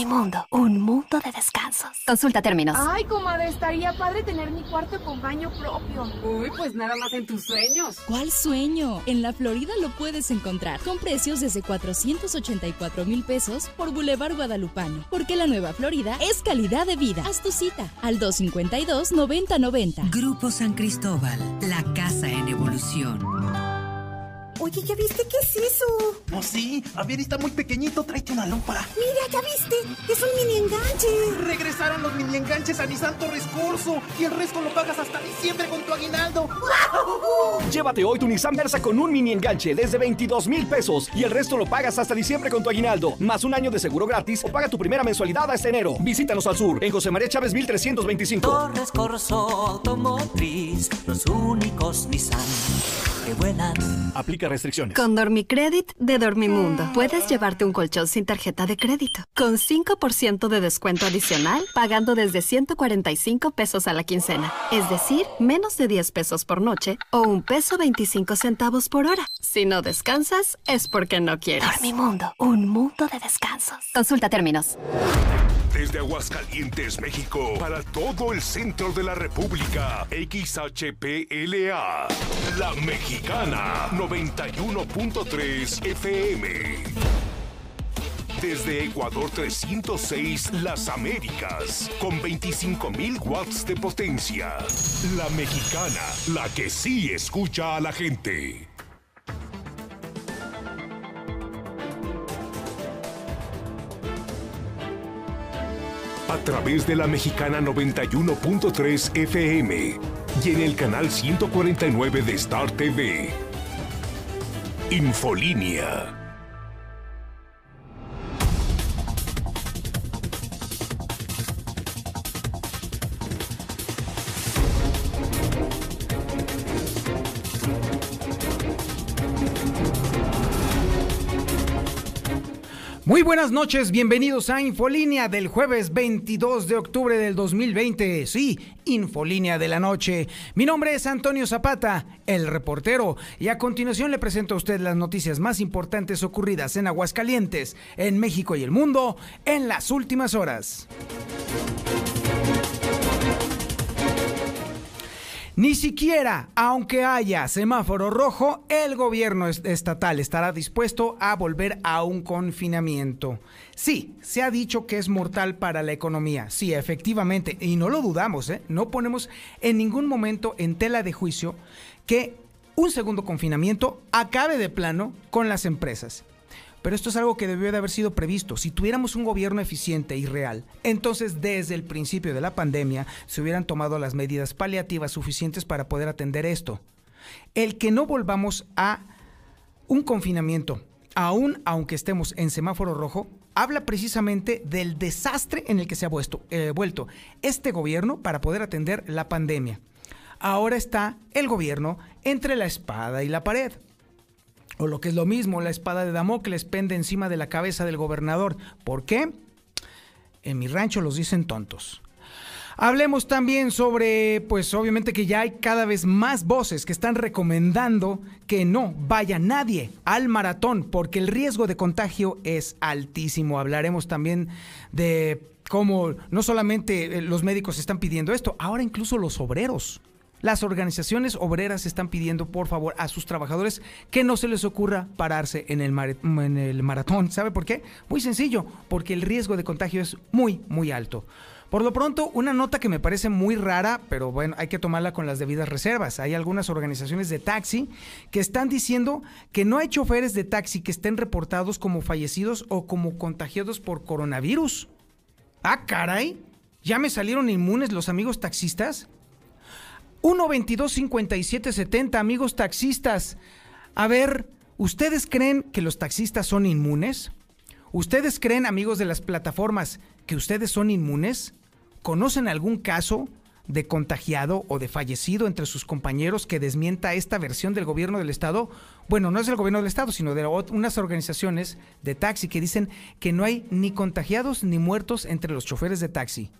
Dormimundo, un mundo de descansos. Consulta términos. Ay, comadre, estaría padre tener mi cuarto con baño propio. Uy, pues nada más en tus sueños. ¿Cuál sueño? En la Florida lo puedes encontrar con precios desde 484 mil pesos por Boulevard Guadalupano. Porque la nueva Florida es calidad de vida. Haz tu cita al 252-9090. Grupo San Cristóbal, la casa en evolución. Oye, ¿ya viste qué es eso? No, sí. A ver, está muy pequeñito. Tráete una lámpara. Mira, ¿ya viste? Es un mini enganche. Regresaron los mini enganches a Nissan Torres Corso. Y el resto lo pagas hasta diciembre con tu aguinaldo. Llévate hoy tu Nissan Versa con un mini enganche desde 22 mil pesos. Y el resto lo pagas hasta diciembre con tu aguinaldo. Más un año de seguro gratis o paga tu primera mensualidad hasta enero. Visítanos al sur, en José María Chávez 1325. Torres Corso Automotriz. Los únicos Nissan que vuelan. Aplica restricciones. Con Dormicredit de Dormimundo, puedes llevarte un colchón sin tarjeta de crédito. Con 5% de descuento adicional, pagando desde 145 pesos a la quincena. Es decir, menos de 10 pesos por noche o un peso 25 centavos por hora. Si no descansas, es porque no quieres. Dormimundo, un mundo de descansos. Consulta términos. Desde Aguascalientes, México, para todo el centro de la República, XHPLA, La Mexicana, 91.3 FM. Desde Ecuador 306, Las Américas, con 25.000 watts de potencia. La Mexicana, la que sí escucha a la gente. a través de la mexicana 91.3 FM y en el canal 149 de Star TV. Infolínea. Muy buenas noches, bienvenidos a Infolínea del jueves 22 de octubre del 2020. Sí, Infolínea de la noche. Mi nombre es Antonio Zapata, el reportero, y a continuación le presento a usted las noticias más importantes ocurridas en Aguascalientes, en México y el mundo en las últimas horas. Ni siquiera, aunque haya semáforo rojo, el gobierno estatal estará dispuesto a volver a un confinamiento. Sí, se ha dicho que es mortal para la economía. Sí, efectivamente, y no lo dudamos, ¿eh? no ponemos en ningún momento en tela de juicio que un segundo confinamiento acabe de plano con las empresas. Pero esto es algo que debió de haber sido previsto. Si tuviéramos un gobierno eficiente y real, entonces desde el principio de la pandemia se hubieran tomado las medidas paliativas suficientes para poder atender esto. El que no volvamos a un confinamiento, aún aunque estemos en semáforo rojo, habla precisamente del desastre en el que se ha vuelto, eh, vuelto este gobierno para poder atender la pandemia. Ahora está el gobierno entre la espada y la pared o lo que es lo mismo, la espada de Damocles pende encima de la cabeza del gobernador. ¿Por qué? En mi rancho los dicen tontos. Hablemos también sobre, pues obviamente que ya hay cada vez más voces que están recomendando que no vaya nadie al maratón porque el riesgo de contagio es altísimo. Hablaremos también de cómo no solamente eh, los médicos están pidiendo esto, ahora incluso los obreros. Las organizaciones obreras están pidiendo, por favor, a sus trabajadores que no se les ocurra pararse en el, maratón. ¿Sabe por qué? Muy sencillo, porque el riesgo de contagio es muy, muy alto. Por lo pronto, una nota que me parece muy rara, pero bueno, hay que tomarla con las debidas reservas. Hay algunas organizaciones de taxi que están diciendo que no hay choferes de taxi que estén reportados como fallecidos o como contagiados por coronavirus. Ah, caray. ¿Ya me salieron inmunes los amigos taxistas? 1 22 57 70, amigos taxistas. A ver, ¿ustedes creen que los taxistas son inmunes? ¿Ustedes creen, amigos de las plataformas, que ustedes son inmunes? ¿Conocen algún caso de contagiado o de fallecido entre sus compañeros que desmienta esta versión del gobierno del Estado? Bueno, no es del gobierno del Estado, sino de unas organizaciones de taxi que dicen que no hay ni contagiados ni muertos entre los choferes de taxi.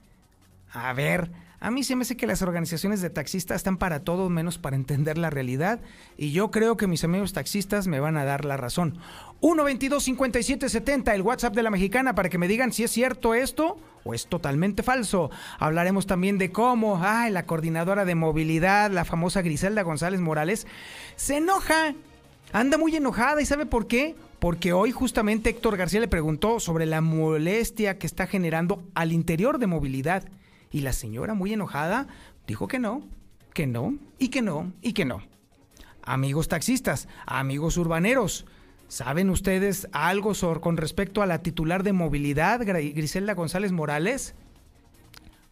A ver, a mí se me hace que las organizaciones de taxistas están para todo menos para entender la realidad y yo creo que mis amigos taxistas me van a dar la razón. 122-5770, el WhatsApp de la mexicana para que me digan si es cierto esto o es totalmente falso. Hablaremos también de cómo, ay, la coordinadora de movilidad, la famosa Griselda González Morales, se enoja, anda muy enojada y ¿sabe por qué? Porque hoy justamente Héctor García le preguntó sobre la molestia que está generando al interior de movilidad. Y la señora, muy enojada, dijo que no, que no, y que no, y que no. Amigos taxistas, amigos urbaneros, ¿saben ustedes algo sobre, con respecto a la titular de movilidad, Griselda González Morales?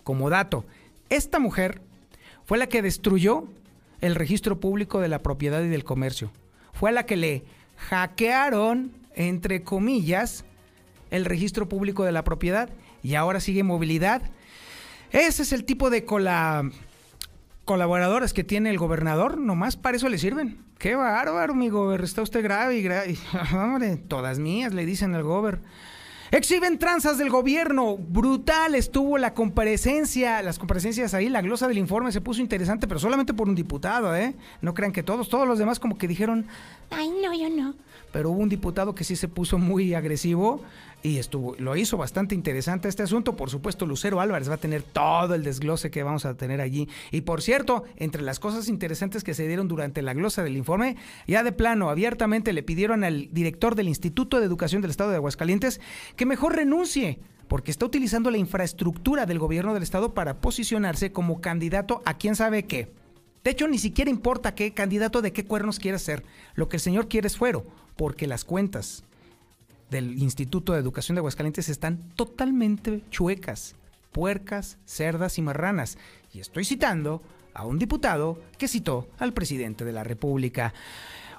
Como dato, esta mujer fue la que destruyó el registro público de la propiedad y del comercio. Fue la que le hackearon, entre comillas, el registro público de la propiedad y ahora sigue movilidad ese es el tipo de cola colaboradores que tiene el gobernador, nomás para eso le sirven. Qué bárbaro, amigo, está usted grave y grave. Todas mías, le dicen al gober. Exhiben tranzas del gobierno. Brutal estuvo la comparecencia, las comparecencias ahí, la glosa del informe se puso interesante, pero solamente por un diputado, ¿eh? No crean que todos, todos los demás como que dijeron, ay, no, yo no. Pero hubo un diputado que sí se puso muy agresivo y estuvo, lo hizo bastante interesante este asunto. Por supuesto, Lucero Álvarez va a tener todo el desglose que vamos a tener allí. Y por cierto, entre las cosas interesantes que se dieron durante la glosa del informe, ya de plano, abiertamente le pidieron al director del Instituto de Educación del Estado de Aguascalientes que mejor renuncie porque está utilizando la infraestructura del gobierno del estado para posicionarse como candidato a quién sabe qué. De hecho, ni siquiera importa qué candidato de qué cuernos quiere ser. Lo que el señor quiere es fuero, porque las cuentas del Instituto de Educación de Aguascalientes están totalmente chuecas, puercas, cerdas y marranas. Y estoy citando a un diputado que citó al presidente de la República.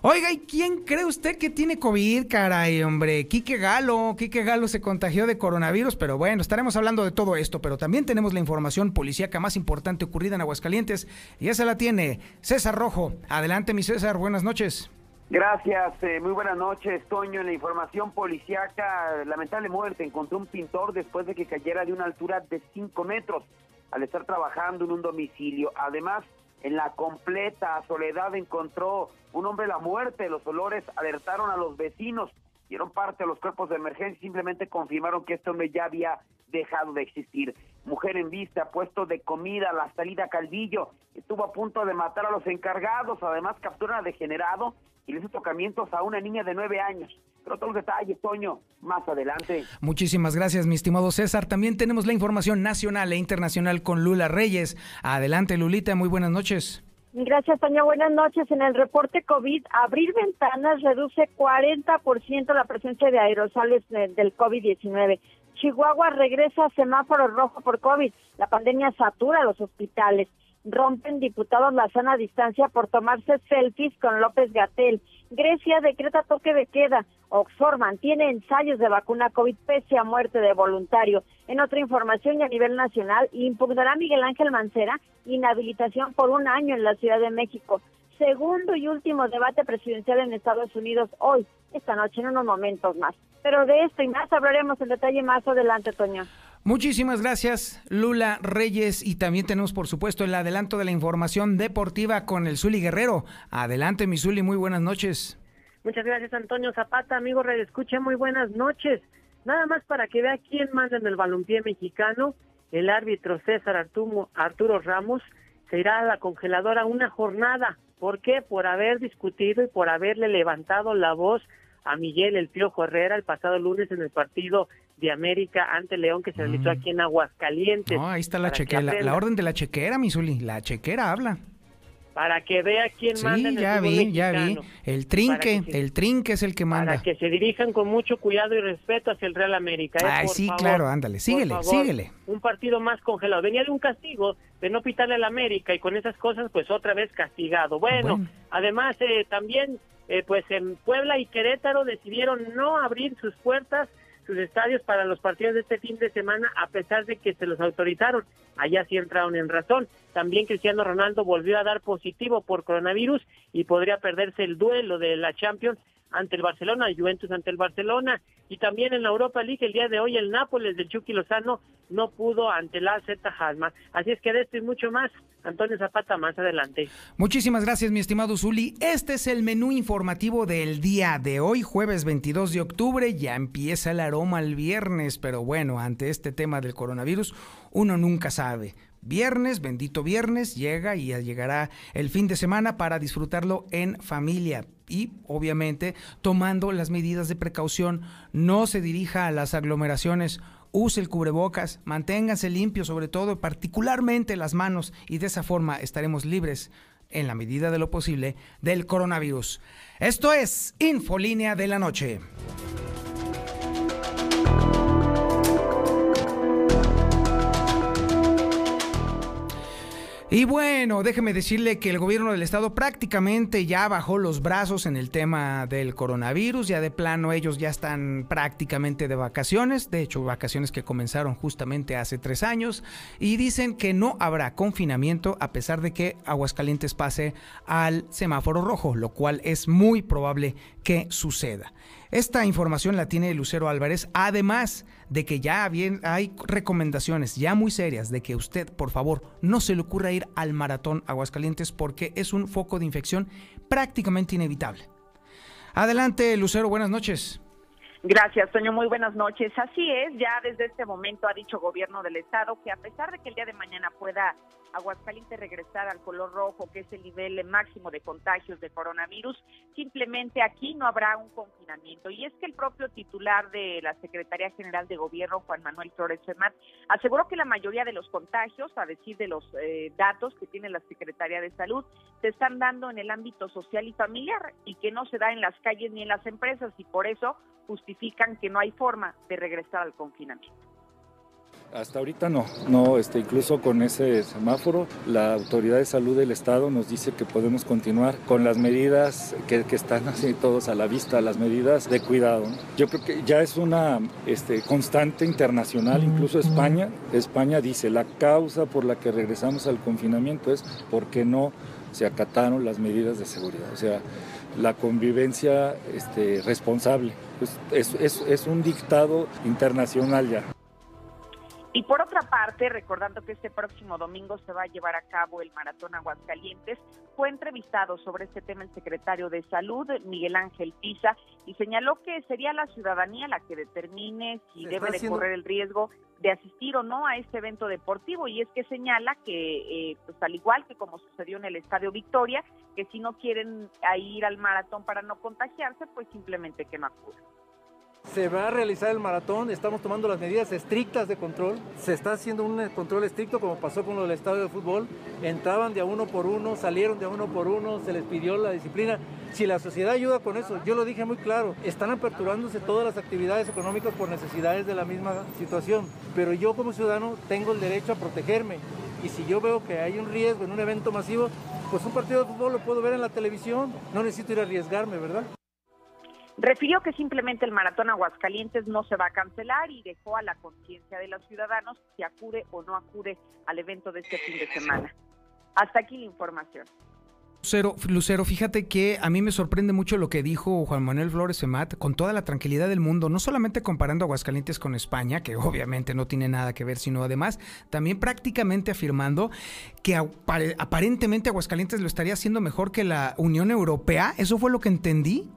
Oiga, ¿y quién cree usted que tiene COVID, caray, hombre? Quique Galo. Quique Galo se contagió de coronavirus, pero bueno, estaremos hablando de todo esto, pero también tenemos la información policíaca más importante ocurrida en Aguascalientes y esa la tiene César Rojo. Adelante, mi César, buenas noches. Gracias, eh, muy buenas noches, Toño. En la información policiaca, lamentable muerte, encontró un pintor después de que cayera de una altura de 5 metros al estar trabajando en un domicilio. Además, en la completa soledad encontró un hombre la muerte. Los olores alertaron a los vecinos, dieron parte a los cuerpos de emergencia y simplemente confirmaron que este hombre ya había dejado de existir. Mujer en vista, puesto de comida, la salida Calvillo, estuvo a punto de matar a los encargados, además captura a degenerado y le hizo tocamientos a una niña de nueve años. Pero todos los detalles, Toño, más adelante. Muchísimas gracias, mi estimado César. También tenemos la información nacional e internacional con Lula Reyes. Adelante, Lulita, muy buenas noches. Gracias, Toño. Buenas noches. En el reporte COVID, abrir ventanas reduce 40% la presencia de aerosoles del COVID-19. Chihuahua regresa a semáforo rojo por COVID. La pandemia satura los hospitales rompen diputados la sana distancia por tomarse selfies con López Gatel. Grecia decreta toque de queda. Oxford mantiene ensayos de vacuna COVID pese a muerte de voluntario. En otra información y a nivel nacional, impugnará Miguel Ángel Mancera inhabilitación por un año en la Ciudad de México. Segundo y último debate presidencial en Estados Unidos hoy, esta noche, en unos momentos más. Pero de esto y más hablaremos en detalle más adelante, Toño. Muchísimas gracias, Lula Reyes. Y también tenemos, por supuesto, el adelanto de la información deportiva con el Zuli Guerrero. Adelante, mi Zuli, muy buenas noches. Muchas gracias, Antonio Zapata, amigo Red Escucha, muy buenas noches. Nada más para que vea quién manda en el balompié mexicano, el árbitro César Arturo, Arturo Ramos se irá a la congeladora una jornada. ¿Por qué? Por haber discutido y por haberle levantado la voz a Miguel El Piojo Herrera el pasado lunes en el partido de América ante León que se realizó mm. aquí en Aguascalientes. No, ahí está la chequera, la, orden de la chequera, Misuli, la chequera habla. Para que vea quién manda en el ya vi, ya vi. El trinque, el trinque es el que manda. Para que se dirijan con mucho cuidado y respeto hacia el Real América. ¿eh? Ay, sí, claro, ándale, síguele, síguele. Un partido más congelado. Venía de un castigo de no pitarle al América y con esas cosas, pues otra vez castigado. Bueno, además eh, también, eh, pues en Puebla y Querétaro decidieron no abrir sus puertas sus estadios para los partidos de este fin de semana a pesar de que se los autorizaron. Allá sí entraron en razón. También Cristiano Ronaldo volvió a dar positivo por coronavirus y podría perderse el duelo de la Champions ante el Barcelona, Juventus ante el Barcelona. Y también en la Europa League el día de hoy el Nápoles del Chucky Lozano no pudo ante la Z Hasma. Así es que de esto y mucho más, Antonio Zapata más adelante. Muchísimas gracias, mi estimado Zuli. Este es el menú informativo del día de hoy, jueves 22 de octubre. Ya empieza el aroma el viernes, pero bueno, ante este tema del coronavirus, uno nunca sabe. Viernes, bendito viernes, llega y llegará el fin de semana para disfrutarlo en familia y obviamente tomando las medidas de precaución. No se dirija a las aglomeraciones use el cubrebocas, manténganse limpios, sobre todo, particularmente las manos, y de esa forma estaremos libres, en la medida de lo posible, del coronavirus. Esto es Infolínea de la Noche. Y bueno, déjeme decirle que el gobierno del estado prácticamente ya bajó los brazos en el tema del coronavirus, ya de plano ellos ya están prácticamente de vacaciones, de hecho vacaciones que comenzaron justamente hace tres años, y dicen que no habrá confinamiento a pesar de que Aguascalientes pase al semáforo rojo, lo cual es muy probable que suceda. Esta información la tiene Lucero Álvarez, además de que ya hay recomendaciones ya muy serias de que usted, por favor, no se le ocurra ir al maratón Aguascalientes porque es un foco de infección prácticamente inevitable. Adelante, Lucero, buenas noches. Gracias, Toño. Muy buenas noches. Así es, ya desde este momento ha dicho gobierno del estado que a pesar de que el día de mañana pueda Aguascalientes regresar al color rojo, que es el nivel máximo de contagios de coronavirus, simplemente aquí no habrá un confinamiento. Y es que el propio titular de la Secretaría General de Gobierno, Juan Manuel Flores Femat, aseguró que la mayoría de los contagios, a decir de los eh, datos que tiene la Secretaría de Salud, se están dando en el ámbito social y familiar y que no se da en las calles ni en las empresas y por eso justifican que no hay forma de regresar al confinamiento. Hasta ahorita no, no, este, incluso con ese semáforo, la autoridad de salud del estado nos dice que podemos continuar con las medidas que, están así todos a la vista, las medidas de cuidado. Yo creo que ya es una este, constante internacional, incluso España, España dice la causa por la que regresamos al confinamiento es porque no se acataron las medidas de seguridad. O sea, la convivencia este, responsable. Pues, es, un dictado internacional ya. Y por otra parte, recordando que este próximo domingo se va a llevar a cabo el Maratón Aguascalientes, fue entrevistado sobre este tema el secretario de Salud, Miguel Ángel Pisa, y señaló que sería la ciudadanía la que determine si debe de correr el riesgo de asistir o no a este evento deportivo. Y es que señala que, eh, pues al igual que como sucedió en el Estadio Victoria, que si no quieren ir al maratón para no contagiarse, pues simplemente que no acudan. Se va a realizar el maratón, estamos tomando las medidas estrictas de control. Se está haciendo un control estricto como pasó con lo del estadio de fútbol. Entraban de a uno por uno, salieron de a uno por uno, se les pidió la disciplina. Si la sociedad ayuda con eso, yo lo dije muy claro, están aperturándose todas las actividades económicas por necesidades de la misma situación. Pero yo como ciudadano tengo el derecho a protegerme. Y si yo veo que hay un riesgo en un evento masivo, pues un partido de fútbol lo puedo ver en la televisión. No necesito ir a arriesgarme, ¿verdad? Refirió que simplemente el maratón Aguascalientes no se va a cancelar y dejó a la conciencia de los ciudadanos si acude o no acude al evento de este fin de semana. Hasta aquí la información. Lucero, Lucero, fíjate que a mí me sorprende mucho lo que dijo Juan Manuel Flores Emat con toda la tranquilidad del mundo, no solamente comparando Aguascalientes con España, que obviamente no tiene nada que ver, sino además también prácticamente afirmando que aparentemente Aguascalientes lo estaría haciendo mejor que la Unión Europea. ¿Eso fue lo que entendí?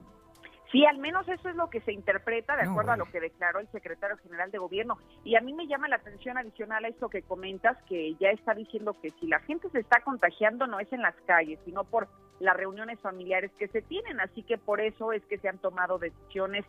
Sí, al menos eso es lo que se interpreta de acuerdo a lo que declaró el secretario general de gobierno. Y a mí me llama la atención adicional a esto que comentas, que ya está diciendo que si la gente se está contagiando no es en las calles, sino por las reuniones familiares que se tienen. Así que por eso es que se han tomado decisiones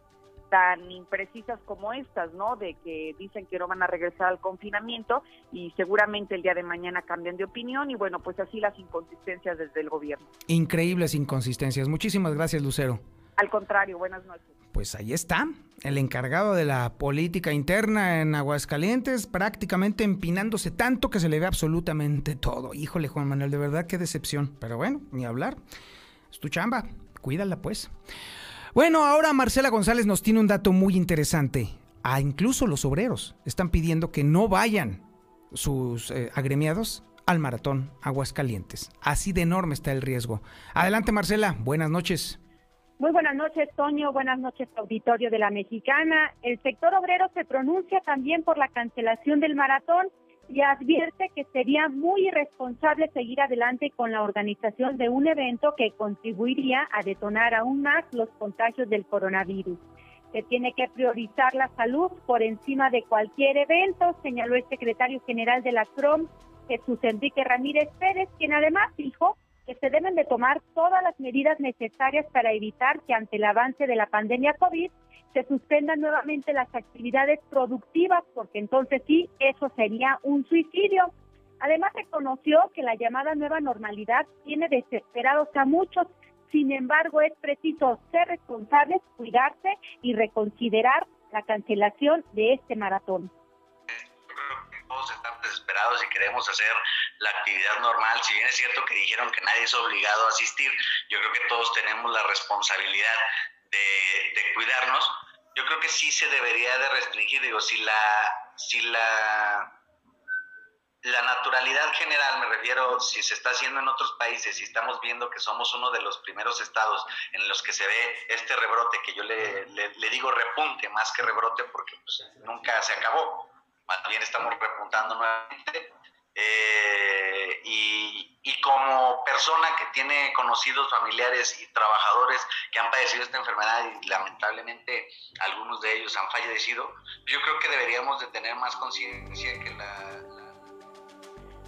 tan imprecisas como estas, ¿no? De que dicen que no van a regresar al confinamiento y seguramente el día de mañana cambian de opinión y bueno, pues así las inconsistencias desde el gobierno. Increíbles inconsistencias. Muchísimas gracias, Lucero. Al contrario, buenas noches. Pues ahí está, el encargado de la política interna en Aguascalientes, prácticamente empinándose tanto que se le ve absolutamente todo. Híjole, Juan Manuel, de verdad qué decepción. Pero bueno, ni hablar. Es tu chamba, cuídala pues. Bueno, ahora Marcela González nos tiene un dato muy interesante. A incluso los obreros están pidiendo que no vayan sus eh, agremiados al maratón Aguascalientes. Así de enorme está el riesgo. Adelante Marcela, buenas noches. Muy buenas noches, Toño. Buenas noches, auditorio de la Mexicana. El sector obrero se pronuncia también por la cancelación del maratón y advierte que sería muy irresponsable seguir adelante con la organización de un evento que contribuiría a detonar aún más los contagios del coronavirus. Se tiene que priorizar la salud por encima de cualquier evento, señaló el secretario general de la CROM, Jesús Enrique Ramírez Pérez, quien además dijo que se deben de tomar todas las medidas necesarias para evitar que ante el avance de la pandemia COVID se suspendan nuevamente las actividades productivas, porque entonces sí, eso sería un suicidio. Además, reconoció que la llamada nueva normalidad tiene desesperados a muchos. Sin embargo, es preciso ser responsables, cuidarse y reconsiderar la cancelación de este maratón todos estamos desesperados y queremos hacer la actividad normal. Si bien es cierto que dijeron que nadie es obligado a asistir, yo creo que todos tenemos la responsabilidad de, cuidarnos, yo creo que sí se debería de restringir, digo, si la, si la, la naturalidad general, me refiero, si se está haciendo en otros países y estamos viendo que somos uno de los primeros estados en los que se ve este rebrote, que yo le, le, digo repunte más que rebrote porque pues, nunca se acabó, más bien estamos repuntando nuevamente, eh, y, como persona que tiene conocidos familiares y trabajadores que han padecido esta enfermedad y lamentablemente algunos de ellos han fallecido, yo creo que deberíamos de tener más conciencia que la,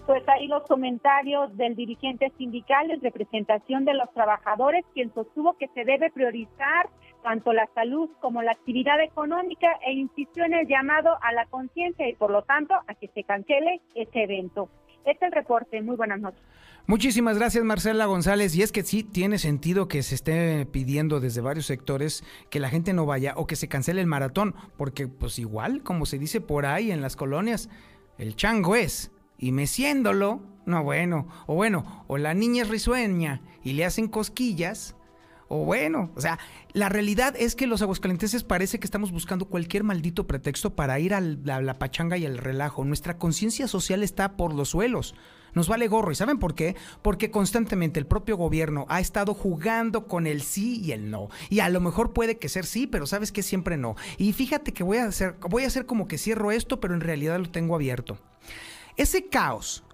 Pues ahí los comentarios del dirigente sindical en representación de los trabajadores, quien sostuvo que se debe priorizar tanto la salud como la actividad económica e insistió en el llamado a la conciencia y por lo tanto a que se cancele este evento. Este es el reporte. Muy buenas noches. Muchísimas gracias Marcela González. Y es que sí tiene sentido que se esté pidiendo desde varios sectores que la gente no vaya o que se cancele el maratón, porque pues igual, como se dice por ahí en las colonias, el chango es, y meciéndolo, no bueno, o bueno, o la niña es risueña y le hacen cosquillas, o bueno, o sea, la realidad es que los aguascalenteses parece que estamos buscando cualquier maldito pretexto para ir a la, pachanga y al relajo. Nuestra conciencia social está por los suelos. Nos vale gorro. ¿Y saben por qué? Porque constantemente el propio gobierno ha estado jugando con el sí y el no. Y a lo mejor puede que ser sí, pero sabes que siempre no. Y fíjate que voy a hacer, voy a hacer como que cierro esto, pero en realidad lo tengo abierto. Ese caos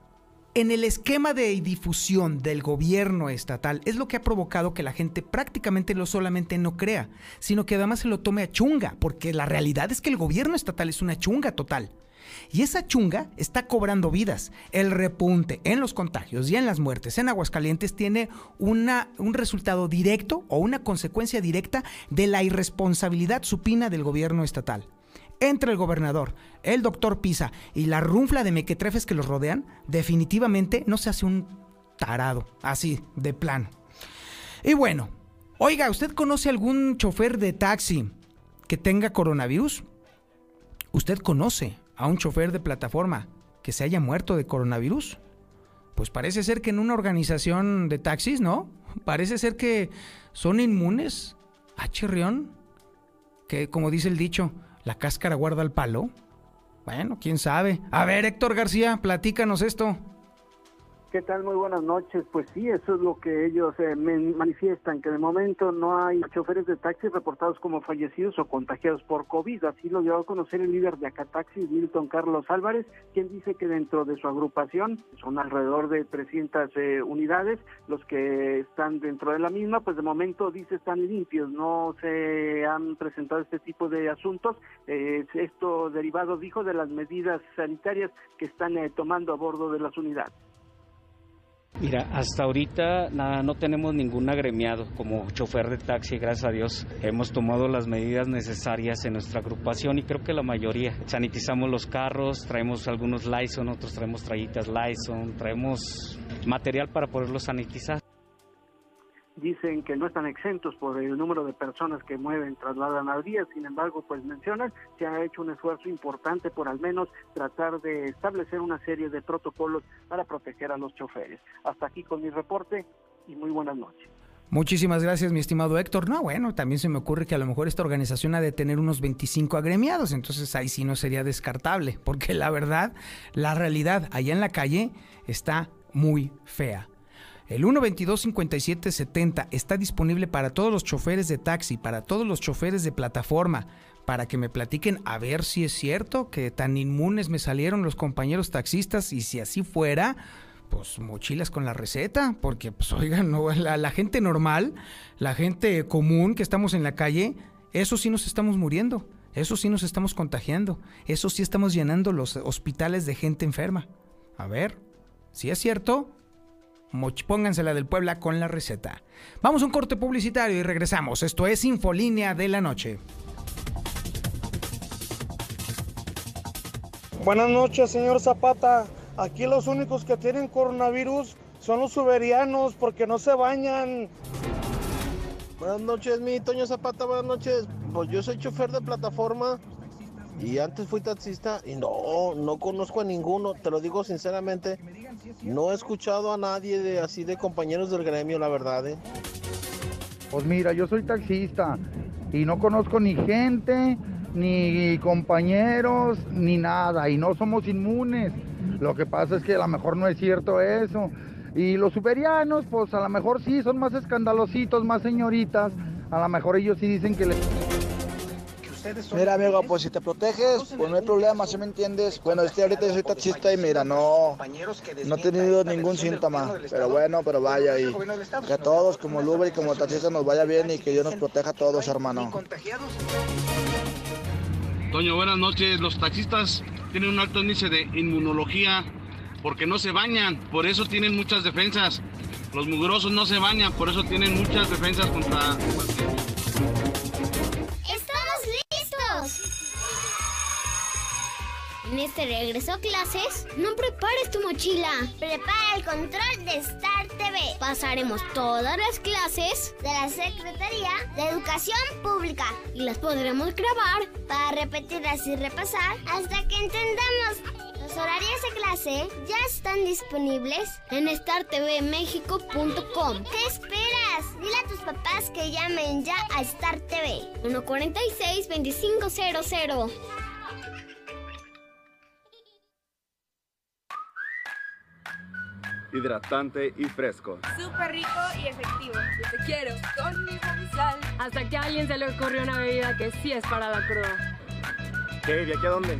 en el esquema de difusión del gobierno estatal es lo que ha provocado que la gente prácticamente no solamente no crea, sino que además se lo tome a chunga, porque la realidad es que el gobierno estatal es una chunga total. Y esa chunga está cobrando vidas. El repunte en los contagios y en las muertes en Aguascalientes tiene una, un resultado directo o una consecuencia directa de la irresponsabilidad supina del gobierno estatal entre el gobernador, el doctor Pisa y la runfla de mequetrefes que los rodean, definitivamente no se hace un tarado, así, de plano. Y bueno, oiga, ¿usted conoce algún chofer de taxi que tenga coronavirus? ¿Usted conoce a un chofer de plataforma que se haya muerto de coronavirus? Pues parece ser que en una organización de taxis, ¿no? Parece ser que son inmunes a chirrión. Que como dice el dicho, ¿La cáscara guarda el palo? Bueno, quién sabe. A ver, Héctor García, platícanos esto. ¿Qué tal? Muy buenas noches. Pues sí, eso es lo que ellos eh, manifiestan, que de momento no hay choferes de taxi reportados como fallecidos o contagiados por COVID. Así lo dio a conocer el líder de Acataxi, Milton Carlos Álvarez, quien dice que dentro de su agrupación son alrededor de 300 eh, unidades. Los que están dentro de la misma, pues de momento dice están limpios, no se han presentado este tipo de asuntos. Eh, esto derivado, dijo, de las medidas sanitarias que están tomando a bordo de las unidades. Mira, hasta ahorita nada, no tenemos ningún agremiado como chofer de taxi, gracias a Dios. Hemos tomado las medidas necesarias en nuestra agrupación y creo que la mayoría. Sanitizamos los carros, traemos algunos Lyson, otros traemos trayitas Lyson, traemos material para poderlos sanitizar dicen que no están exentos por el número de personas que mueven, trasladan al día, sin embargo, pues mencionan, se ha hecho un esfuerzo importante por al menos tratar de establecer una serie de protocolos para proteger a los choferes. Hasta aquí con mi reporte y muy buenas noches. Muchísimas gracias, mi estimado Héctor. No, bueno, también se me ocurre que a lo mejor esta organización ha de tener unos 25 agremiados, entonces ahí sí no sería descartable, porque la verdad, la realidad allá en la calle está muy fea. El 122-5770 está disponible para todos los choferes de taxi, para todos los choferes de plataforma, para que me platiquen a ver si es cierto que tan inmunes me salieron los compañeros taxistas y si así fuera, pues mochilas con la receta, porque pues oigan, no, la, la gente normal, la gente común que estamos en la calle, eso sí nos estamos muriendo, eso sí nos estamos contagiando, eso sí estamos llenando los hospitales de gente enferma. A ver, si es cierto, Moch, póngansela del Puebla con la receta. Vamos a un corte publicitario y regresamos. Esto es Infolínea de la Noche. Buenas noches, señor Zapata. Aquí los únicos que tienen coronavirus son los uberianos porque no se bañan. Buenas noches, mi Toño Zapata, buenas noches. Pues yo soy chofer de plataforma y antes fui taxista y no, no conozco a ninguno, te lo digo sinceramente. No he escuchado a nadie de así de compañeros del gremio, la verdad. ¿eh? Pues mira, yo soy taxista y no conozco ni gente, ni compañeros, ni nada, y no somos inmunes. Lo que pasa es que a lo mejor no es cierto eso. Y los superianos, pues a lo mejor sí, son más escandalositos, más señoritas. A lo mejor ellos sí dicen que les... Mira, amigo, pues si te proteges, pues no hay problema, ¿sí me entiendes? Bueno, este ahorita yo soy taxista y mira, no, no he tenido ningún síntoma, pero bueno, pero vaya, y que a todos, como Uber y como taxista, nos vaya bien y que Dios nos proteja a todos, hermano. Toño, buenas noches. Los taxistas tienen un alto índice de inmunología porque no se bañan, por eso tienen muchas defensas. Los mugrosos no se bañan, por eso tienen muchas defensas contra ¡Estamos En este regreso a clases, no prepares tu mochila. Prepara el control de Star TV. Pasaremos todas las clases de la Secretaría de Educación Pública y las podremos grabar para repetirlas y repasar hasta que entendamos. Los horarios de clase ya están disponibles en startvmexico.com. ¿Qué Dile a tus papás que llamen ya a Star TV. 146-2500. hidratante y fresco. Súper rico y efectivo. Yo te quiero con mi sal. Hasta que a alguien se le ocurrió una bebida que sí es para la cruda. ¿Qué? ¿Y aquí a dónde?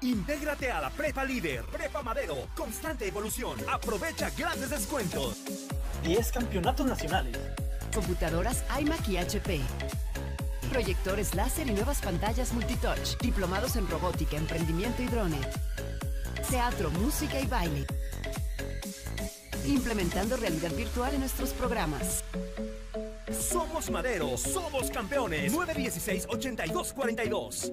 Intégrate a la Prepa Líder, Prepa Madero, constante evolución. Aprovecha grandes descuentos. 10 campeonatos nacionales. Computadoras iMac y HP. Proyectores láser y nuevas pantallas multitouch. Diplomados en robótica, emprendimiento y drone. Teatro, música y baile. Implementando realidad virtual en nuestros programas. Somos Madero, somos campeones. 916-8242.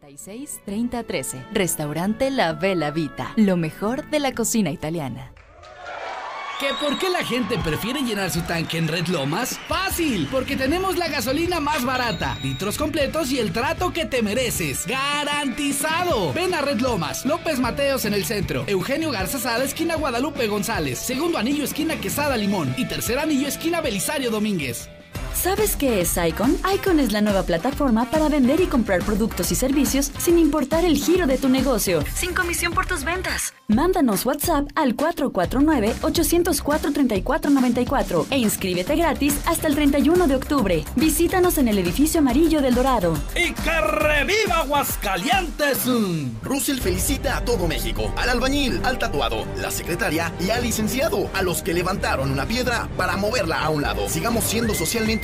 36 30 13. Restaurante La Bella Vita. Lo mejor de la cocina italiana. ¿Que por qué la gente prefiere llenar su tanque en Red Lomas? ¡Fácil! Porque tenemos la gasolina más barata, litros completos y el trato que te mereces. ¡Garantizado! Ven a Red Lomas, López Mateos en el centro, Eugenio Garza Sada, esquina Guadalupe González, segundo anillo esquina Quesada Limón y tercer anillo esquina Belisario Domínguez. ¿Sabes qué es Icon? Icon es la nueva plataforma para vender y comprar productos y servicios sin importar el giro de tu negocio. Sin comisión por tus ventas. Mándanos WhatsApp al 449-804-3494 e inscríbete gratis hasta el 31 de octubre. Visítanos en el edificio amarillo del Dorado. ¡Y que reviva Aguascalientes! Russell felicita a todo México, al albañil, al tatuado, la secretaria y al licenciado, a los que levantaron una piedra para moverla a un lado. Sigamos siendo socialmente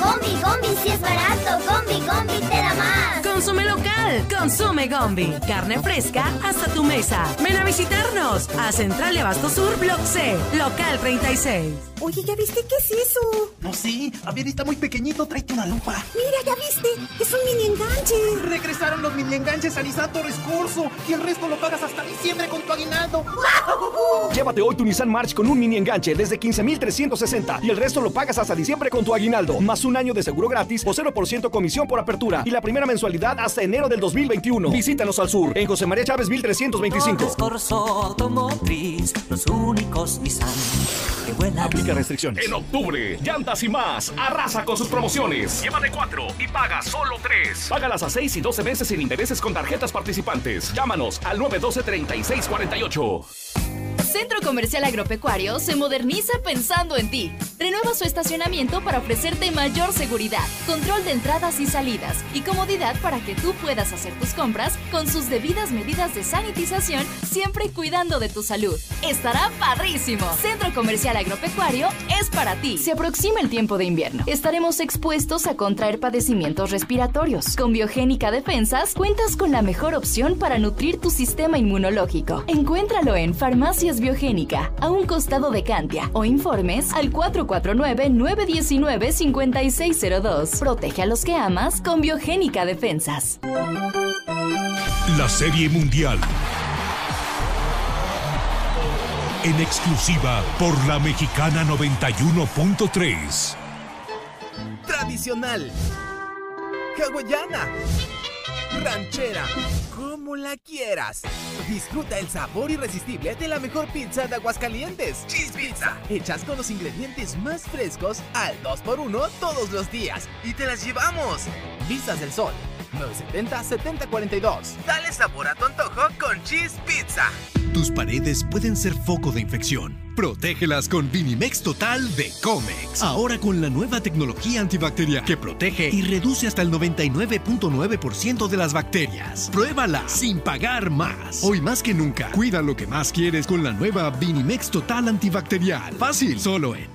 Gombi, Gombi, si es barato, Gombi, Gombi te da más. Consume local, consume Gombi. Carne fresca hasta tu mesa. Ven a visitarnos a Central de Abasto Sur, Block C, local 36. Oye, ¿ya viste qué es eso? No, sí. A ver, está muy pequeñito. Tráete una lupa. Mira, ¿ya viste? Es un mini enganche. Regresaron los mini enganches a Nissan Torres Corso. Y el resto lo pagas hasta diciembre con tu aguinaldo. Llévate hoy tu Nissan March con un mini enganche desde 15,360 y el resto lo pagas hasta diciembre con tu aguinaldo. Más un año de seguro gratis o 0% comisión por apertura y la primera mensualidad hasta enero del 2021. Visítanos al sur en José María Chávez 1325. Corso Automotriz, los únicos Nissan que vuelan. Aplica restricciones. En octubre, Llantas y más arrasa con sus promociones. Llévate cuatro y paga solo tres. Págalas a 6 y 12 meses sin intereses con tarjetas participantes. Llámanos al 912-3648. Centro Comercial Agropecuario se moderniza pensando en ti. Renueva su estacionamiento para ofrecerte mayor seguridad, control de entradas y salidas y comodidad para que tú puedas hacer tus compras con sus debidas medidas de sanitización, siempre cuidando de tu salud. Estará parrísimo. Centro Comercial Agropecuario es para ti. Se aproxima el tiempo de invierno. Estaremos expuestos a contraer padecimientos respiratorios. Con Biogénica Defensas cuentas con la mejor opción para nutrir tu sistema inmunológico. Encuéntralo en Farmacias Biogénica, a un costado de Cantia, o informes al 449-919-5602. Protege a los que amas con Biogénica Defensas. La Serie Mundial. En exclusiva por la Mexicana 91.3. Tradicional. Hawaiana. Ranchera. Como la quieras. Disfruta el sabor irresistible de la mejor pizza de Aguascalientes. Cheese Pizza. Hechas con los ingredientes más frescos al 2x1 todos los días. Y te las llevamos. Vistas del Sol. 970-7042. Dale sabor a tu antojo con Cheese Pizza. Tus paredes pueden ser foco de infección. Protégelas con Vinimex Total de Comex. Ahora con la nueva tecnología antibacterial que protege y reduce hasta el 99.9% de las bacterias. Pruébala sin pagar más. Hoy más que nunca, cuida lo que más quieres con la nueva Vinimex Total antibacterial. Fácil, solo en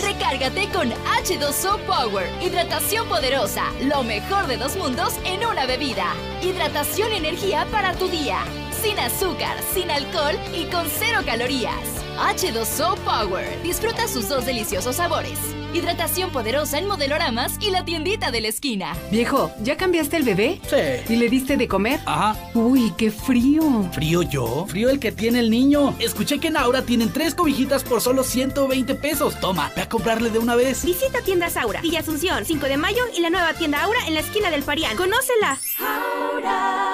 Recárgate con H2O Power. Hidratación poderosa. Lo mejor de dos mundos en una bebida. Hidratación y energía para tu día. Sin azúcar, sin alcohol y con cero calorías. H2O Power. Disfruta sus dos deliciosos sabores. Hidratación poderosa en modeloramas y la tiendita de la esquina. Viejo, ¿ya cambiaste el bebé? Sí. ¿Y le diste de comer? Ajá. Uy, qué frío. ¿Frío yo? Frío el que tiene el niño. Escuché que en Aura tienen tres cobijitas por solo 120 pesos. Toma, ve a comprarle de una vez. Visita tiendas Aura, Villa Asunción, 5 de mayo y la nueva tienda Aura en la esquina del Parián. ¡Conócela! Aura,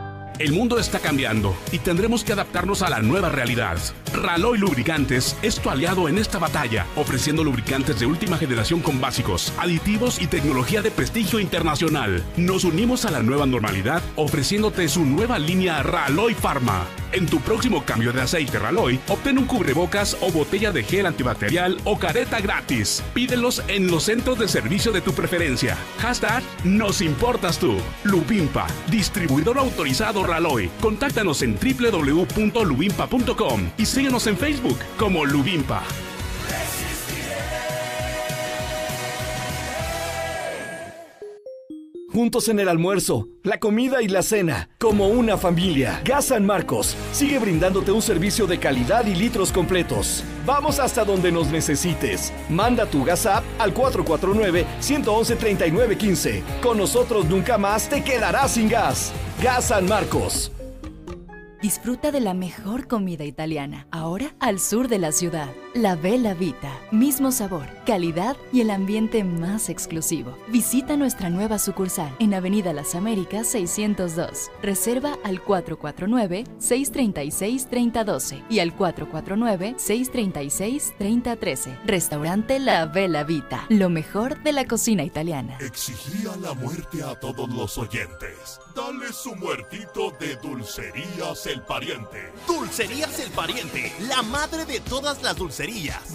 El mundo está cambiando y tendremos que adaptarnos a la nueva realidad. Raloy Lubricantes es tu aliado en esta batalla, ofreciendo lubricantes de última generación con básicos, aditivos y tecnología de prestigio internacional. Nos unimos a la nueva normalidad ofreciéndote su nueva línea Raloy Pharma. En tu próximo cambio de aceite Raloy, obtén un cubrebocas o botella de gel antibacterial o careta gratis. Pídelos en los centros de servicio de tu preferencia. Hashtag Nos importas tú. Lubimpa, distribuidor autorizado Raloy. Contáctanos en www.lubimpa.com y síguenos en Facebook como Lubimpa. juntos en el almuerzo, la comida y la cena, como una familia. Gas San Marcos sigue brindándote un servicio de calidad y litros completos. Vamos hasta donde nos necesites. Manda tu gas app al 449 111 3915. Con nosotros nunca más te quedarás sin gas. Gas San Marcos. Disfruta de la mejor comida italiana, ahora al sur de la ciudad. La Bella Vita, mismo sabor, calidad y el ambiente más exclusivo. Visita nuestra nueva sucursal en Avenida Las Américas 602. Reserva al 449-636-3012 y al 449-636-3013. Restaurante La Bella Vita, lo mejor de la cocina italiana. Exigía la muerte a todos los oyentes. Dale su muertito de Dulcerías El Pariente. Dulcerías El Pariente, la madre de todas las dulcerías.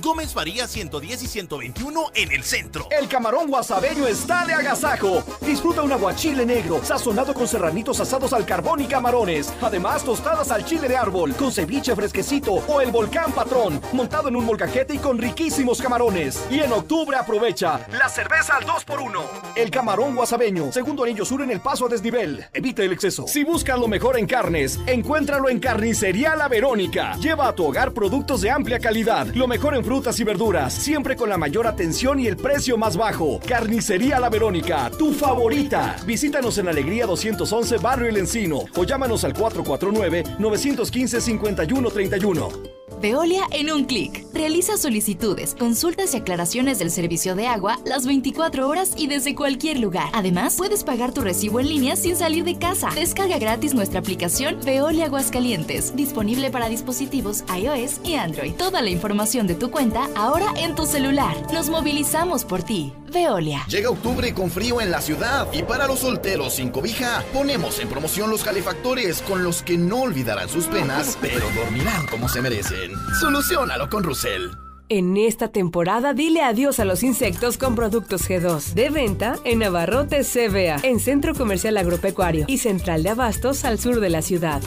Gómez Faría 110 y 121 en el centro. El camarón guasabeño está de agasajo. Disfruta un aguachile negro, sazonado con serranitos asados al carbón y camarones. Además, tostadas al chile de árbol, con ceviche fresquecito o el volcán patrón, montado en un molcajete y con riquísimos camarones. Y en octubre aprovecha la cerveza al 2x1. El camarón guasabeño, segundo anillo sur en el paso a desnivel. Evita el exceso. Si buscas lo mejor en carnes, encuéntralo en Carnicería La Verónica. Lleva a tu hogar productos de amplia calidad, lo mejor en frutas y verduras, siempre con la mayor atención y el precio más bajo. Carnicería La Verónica, tu favorita. Visítanos en Alegría 211 Barrio El Encino o llámanos al 449-915-5131. Veolia en un clic. Realiza solicitudes, consultas y aclaraciones del servicio de agua las 24 horas y desde cualquier lugar. Además, puedes pagar tu recibo en línea sin salir de casa. Descarga gratis nuestra aplicación Veolia Aguascalientes, disponible para dispositivos iOS y Android. Toda la información de tu cuenta ahora en tu celular. Nos movilizamos por ti. Veolia. Llega octubre con frío en la ciudad y para los solteros sin cobija ponemos en promoción los calefactores con los que no olvidarán sus penas, pero dormirán como se merecen. Solucionalo con Russell. En esta temporada dile adiós a los insectos con productos G2. De venta en Navarrote CBA, en Centro Comercial Agropecuario y Central de Abastos al sur de la ciudad.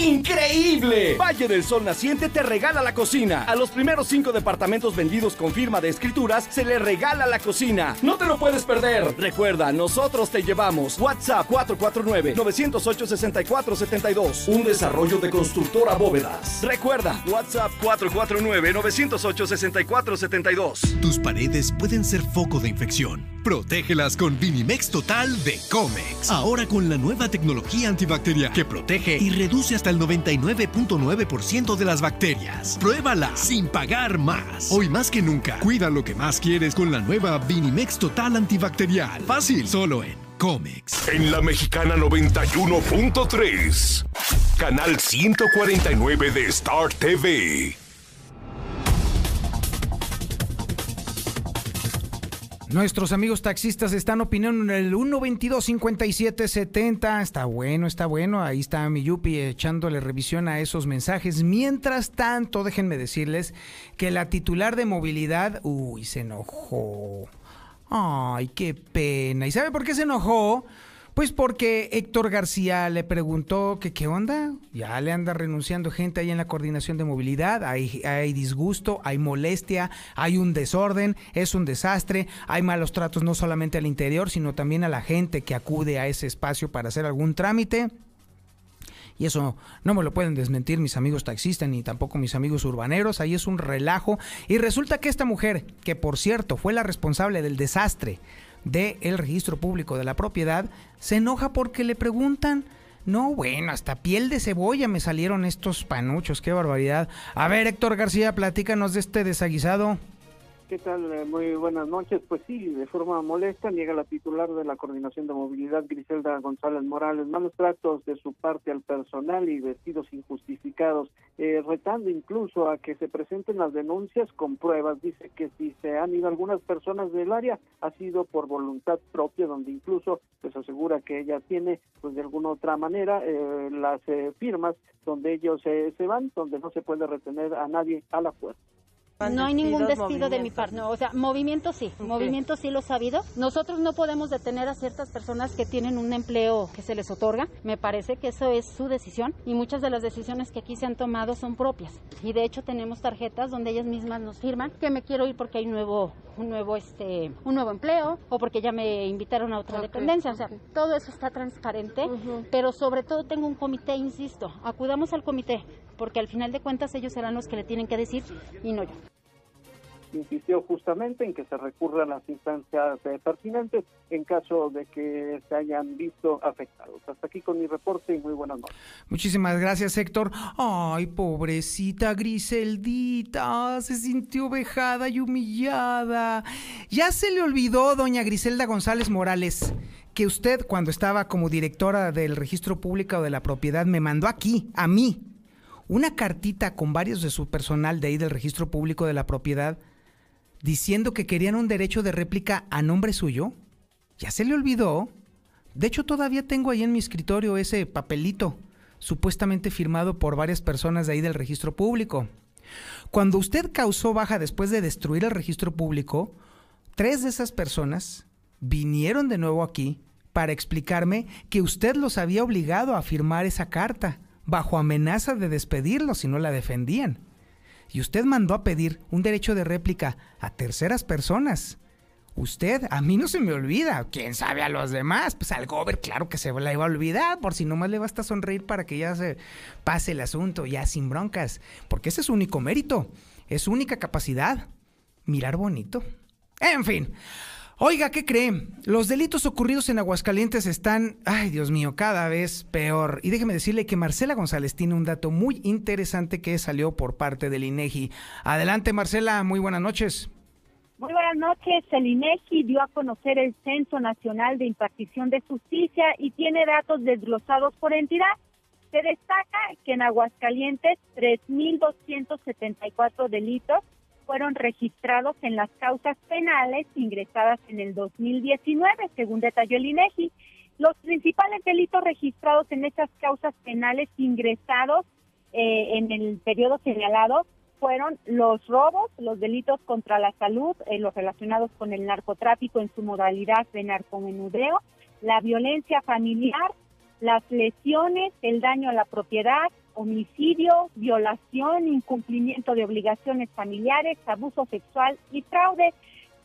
¡Increíble! Valle del Sol Naciente te regala la cocina. A los primeros cinco departamentos vendidos con firma de escrituras se le regala la cocina. No te lo puedes perder. Recuerda, nosotros te llevamos. WhatsApp 449-908-6472. Un desarrollo de constructora bóvedas. Recuerda, WhatsApp 449-908-6472. Tus paredes pueden ser foco de infección. Protégelas con Vinimex Total de Comex. Ahora con la nueva tecnología antibacterial que protege y reduce hasta el 99.9% de las bacterias. Pruébala sin pagar más. Hoy más que nunca, cuida lo que más quieres con la nueva Vinimex Total antibacterial. Fácil, solo en Comex. En la mexicana 91.3, canal 149 de Star TV. Nuestros amigos taxistas están opinando en el 122-5770. Está bueno, está bueno. Ahí está mi Yupi echándole revisión a esos mensajes. Mientras tanto, déjenme decirles que la titular de movilidad, uy, se enojó. Ay, qué pena. ¿Y sabe por qué se enojó? Pues porque Héctor García le preguntó que qué onda, ya le anda renunciando gente ahí en la coordinación de movilidad, hay, hay, disgusto, hay molestia, hay un desorden, es un desastre, hay malos tratos no solamente al interior, sino también a la gente que acude a ese espacio para hacer algún trámite. Y eso no me lo pueden desmentir mis amigos taxistas ni tampoco mis amigos urbaneros. Ahí es un relajo. Y resulta que esta mujer, que por cierto fue la responsable del desastre del registro público de la propiedad, se enoja porque le preguntan. No, bueno, hasta piel de cebolla me salieron estos panuchos, qué barbaridad. A ver, Héctor García, platícanos de este desaguisado. ¿Qué tal? Eh, Muy buenas noches. Pues sí, de forma molesta niega la titular de la Coordinación de Movilidad, Griselda González Morales, malos tratos de su parte al personal y vestidos injustificados, eh, retando incluso a que se presenten las denuncias con pruebas. Dice que si se han ido algunas personas del área, ha sido por voluntad propia, donde incluso pues asegura que ella tiene, pues de alguna otra manera, eh, las eh, firmas donde ellos se van, donde no se puede retener a nadie a la fuerza. No hay ningún despido de mi parte, no, o sea, movimiento sí, movimiento sí lo ha habido. Nosotros no podemos detener a ciertas personas que tienen un empleo que se les otorga. Me parece que eso es su decisión y muchas de las decisiones que aquí se han tomado son propias. Y de hecho tenemos tarjetas donde ellas mismas nos firman que me quiero ir porque hay nuevo, un nuevo, este, un nuevo empleo o porque ya me invitaron a otra dependencia. O sea, todo eso está transparente, pero sobre todo tengo un comité, insisto, acudamos al comité porque al final de cuentas ellos serán los que le tienen que decir y no yo insistió justamente en que se recurra a las instancias eh, pertinentes en caso de que se hayan visto afectados. Hasta aquí con mi reporte y muy buenas noches. Muchísimas gracias, Héctor. Ay, pobrecita Griseldita, se sintió vejada y humillada. Ya se le olvidó, doña Griselda González Morales que usted cuando estaba como directora del registro público de la propiedad me mandó aquí, a mí, una cartita con varios de su personal de ahí del registro público de la propiedad diciendo que querían un derecho de réplica a nombre suyo? ¿Ya se le olvidó? De hecho, todavía tengo ahí en mi escritorio ese papelito, supuestamente firmado por varias personas de ahí del registro público. Cuando usted causó baja después de destruir el registro público, tres de esas personas vinieron de nuevo aquí para explicarme que usted los había obligado a firmar esa carta, bajo amenaza de despedirlos si no la defendían y usted mandó a pedir un derecho de réplica a terceras personas. Usted, a mí no se me olvida. ¿Quién sabe a los demás? Pues al gober, claro que se la iba a olvidar, por si nomás le basta sonreír para que ya se pase el asunto, ya sin broncas. Porque ese es su único mérito, es su única capacidad. Mirar bonito. En fin, Oiga, ¿qué cree? Los delitos ocurridos en Aguascalientes están, ay Dios mío, cada vez peor. Y déjeme decirle que Marcela González tiene un dato muy interesante que salió por parte del INEGI. Adelante, Marcela, muy buenas noches. Muy buenas noches. El INEGI dio a conocer el Censo Nacional de Impartición de Justicia y tiene datos desglosados por entidad. Se destaca que en Aguascalientes 3.274 delitos fueron registrados en las causas penales ingresadas en el 2019, según detalló el INEGI. Los principales delitos registrados en esas causas penales ingresados eh, en el periodo señalado fueron los robos, los delitos contra la salud, eh, los relacionados con el narcotráfico en su modalidad de narcomenudeo, la violencia familiar, las lesiones, el daño a la propiedad, homicidio, violación, incumplimiento de obligaciones familiares, abuso sexual y fraude.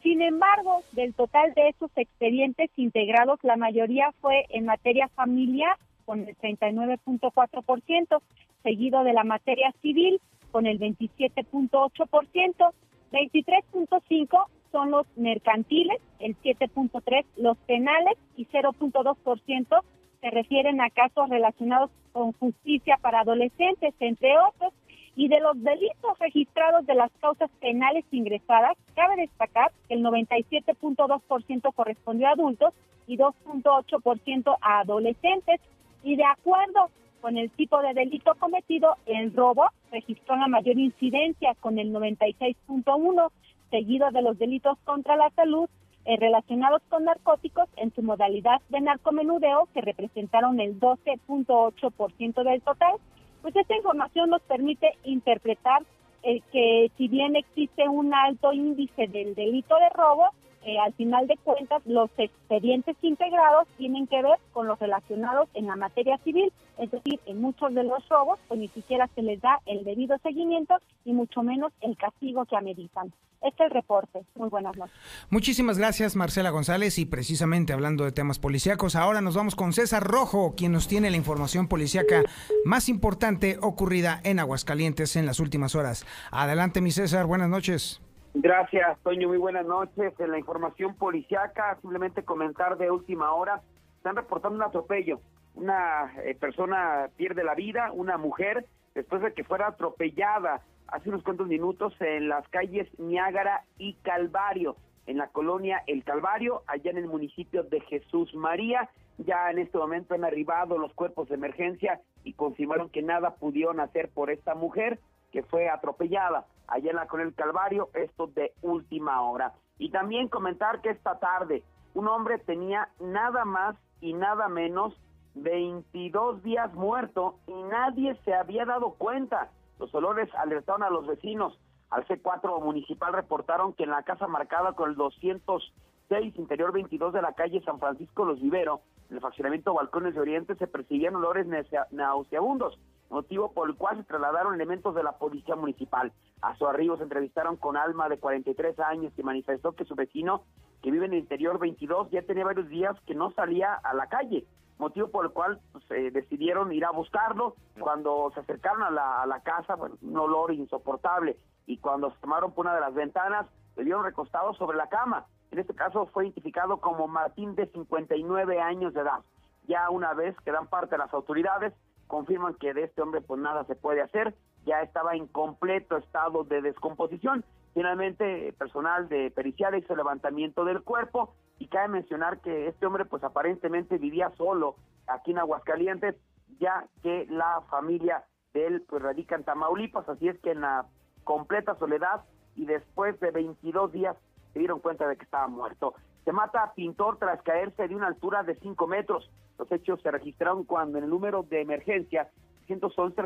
Sin embargo, del total de esos expedientes integrados, la mayoría fue en materia familiar, con el 39.4%, seguido de la materia civil, con el 27.8%, 23.5% son los mercantiles, el 7.3% los penales y 0.2% se refieren a casos relacionados con justicia para adolescentes, entre otros, y de los delitos registrados de las causas penales ingresadas, cabe destacar que el 97.2% correspondió a adultos y 2.8% a adolescentes, y de acuerdo con el tipo de delito cometido, el robo registró la mayor incidencia con el 96.1, seguido de los delitos contra la salud relacionados con narcóticos en su modalidad de narcomenudeo, que representaron el 12.8% del total. Pues esta información nos permite interpretar eh, que si bien existe un alto índice del delito de robo, eh, al final de cuentas, los expedientes integrados tienen que ver con los relacionados en la materia civil, es decir, en muchos de los robos, pues ni siquiera se les da el debido seguimiento y mucho menos el castigo que ameritan. Este es el reporte. Muy buenas noches. Muchísimas gracias, Marcela González. Y precisamente hablando de temas policíacos, ahora nos vamos con César Rojo, quien nos tiene la información policíaca más importante ocurrida en Aguascalientes en las últimas horas. Adelante, mi César. Buenas noches. Gracias, Toño. Muy buenas noches. En la información policiaca, simplemente comentar de última hora, están reportando un atropello. Una eh, persona pierde la vida, una mujer, después de que fuera atropellada hace unos cuantos minutos en las calles Niágara y Calvario, en la colonia El Calvario, allá en el municipio de Jesús María. Ya en este momento han arribado los cuerpos de emergencia y confirmaron que nada pudieron hacer por esta mujer que fue atropellada allá en la con el Calvario, esto de última hora. Y también comentar que esta tarde un hombre tenía nada más y nada menos 22 días muerto y nadie se había dado cuenta. Los olores alertaron a los vecinos. Al C4 municipal reportaron que en la casa marcada con el 206 interior 22 de la calle San Francisco Los Vivero, en el fraccionamiento Balcones de Oriente, se percibían olores nauseabundos, motivo por el cual se trasladaron elementos de la policía municipal. A su arribo se entrevistaron con Alma de 43 años que manifestó que su vecino, que vive en el interior 22, ya tenía varios días que no salía a la calle motivo por el cual pues, eh, decidieron ir a buscarlo. Cuando se acercaron a la, a la casa, bueno, un olor insoportable, y cuando se tomaron por una de las ventanas, le vieron recostado sobre la cama. En este caso fue identificado como Martín de 59 años de edad. Ya una vez que dan parte de las autoridades, confirman que de este hombre pues nada se puede hacer, ya estaba en completo estado de descomposición. Finalmente, personal de pericial hizo levantamiento del cuerpo y cabe mencionar que este hombre pues aparentemente vivía solo aquí en Aguascalientes, ya que la familia de él pues radica en Tamaulipas, así es que en la completa soledad y después de 22 días se dieron cuenta de que estaba muerto. Se mata a Pintor tras caerse de una altura de 5 metros. Los hechos se registraron cuando en el número de emergencia 111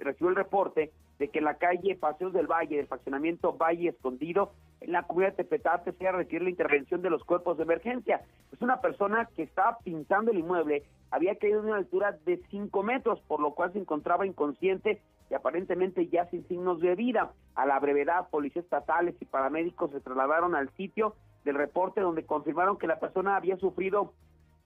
recibió el reporte de que en la calle Paseos del Valle, del fraccionamiento Valle Escondido, en la comunidad de Tepetate, se requiere la intervención de los cuerpos de emergencia. Es una persona que estaba pintando el inmueble, había caído de una altura de 5 metros, por lo cual se encontraba inconsciente y aparentemente ya sin signos de vida. A la brevedad, policías estatales y paramédicos se trasladaron al sitio del reporte donde confirmaron que la persona había sufrido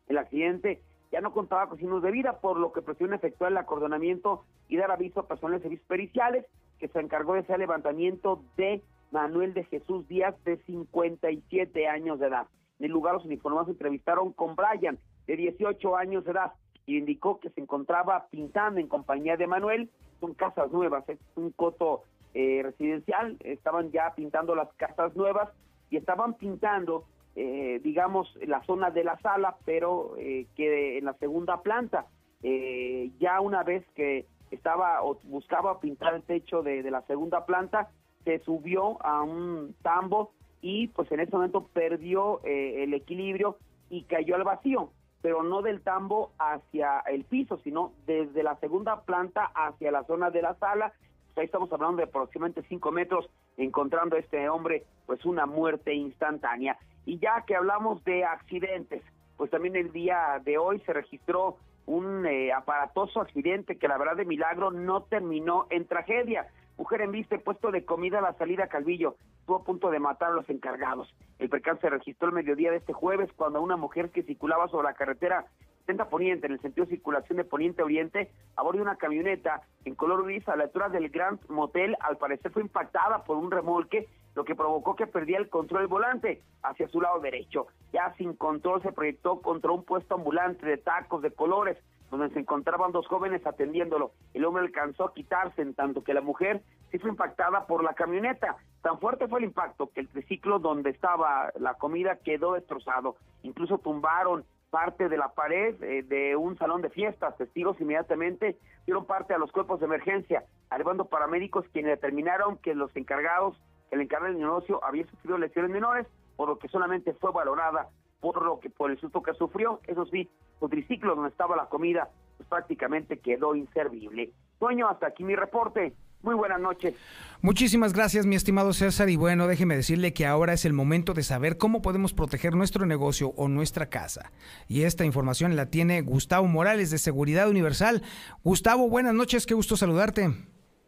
el accidente ya no contaba con signos de vida, por lo que presión efectuó el acordonamiento y dar aviso a personas de periciales, que se encargó de ese levantamiento de Manuel de Jesús Díaz, de 57 años de edad. En el lugar los uniformados entrevistaron con Brian, de 18 años de edad, y indicó que se encontraba pintando en compañía de Manuel. Son casas nuevas, es un coto eh, residencial, estaban ya pintando las casas nuevas y estaban pintando eh, digamos, la zona de la sala, pero eh, que en la segunda planta. Eh, ya una vez que estaba o buscaba pintar el techo de, la segunda planta, se subió a un tambo y pues en ese momento perdió el equilibrio y cayó al vacío, pero no del tambo hacia el piso, sino desde la segunda planta hacia la zona de la sala. ahí estamos hablando de aproximadamente cinco metros, encontrando a este hombre pues una muerte instantánea. Y ya que hablamos de accidentes, pues también el día de hoy se registró un eh, aparatoso accidente que la verdad de milagro no terminó en tragedia. Mujer en viste puesto de comida a la salida Calvillo, estuvo a punto de matar a los encargados. El percance se registró el mediodía de este jueves cuando una mujer que circulaba sobre la carretera 70 Poniente, en el sentido de circulación de Poniente Oriente, a bordo de una camioneta en color gris a la altura del Grand Motel, al parecer fue impactada por un remolque, lo que provocó que perdía el control del volante hacia su lado derecho. Ya sin control se proyectó contra un puesto ambulante de tacos de colores, donde se encontraban dos jóvenes atendiéndolo. El hombre alcanzó a quitarse, en tanto que la mujer sí fue impactada por la camioneta. Tan fuerte fue el impacto que el triciclo donde estaba la comida quedó destrozado. Incluso tumbaron parte de la pared eh, de un salón de fiestas. Testigos inmediatamente dieron parte a los cuerpos de emergencia, arribando paramédicos quienes determinaron que los encargados, el encargado del negocio había sufrido lesiones menores, por lo que solamente fue valorada por lo que por el susto que sufrió. Eso sí, su triciclo donde estaba la comida pues prácticamente quedó inservible. Sueño, hasta aquí mi reporte. Muy buenas noches. Muchísimas gracias, mi estimado César. Y bueno, déjeme decirle que ahora es el momento de saber cómo podemos proteger nuestro negocio o nuestra casa. Y esta información la tiene Gustavo Morales de Seguridad Universal. Gustavo, buenas noches, qué gusto saludarte.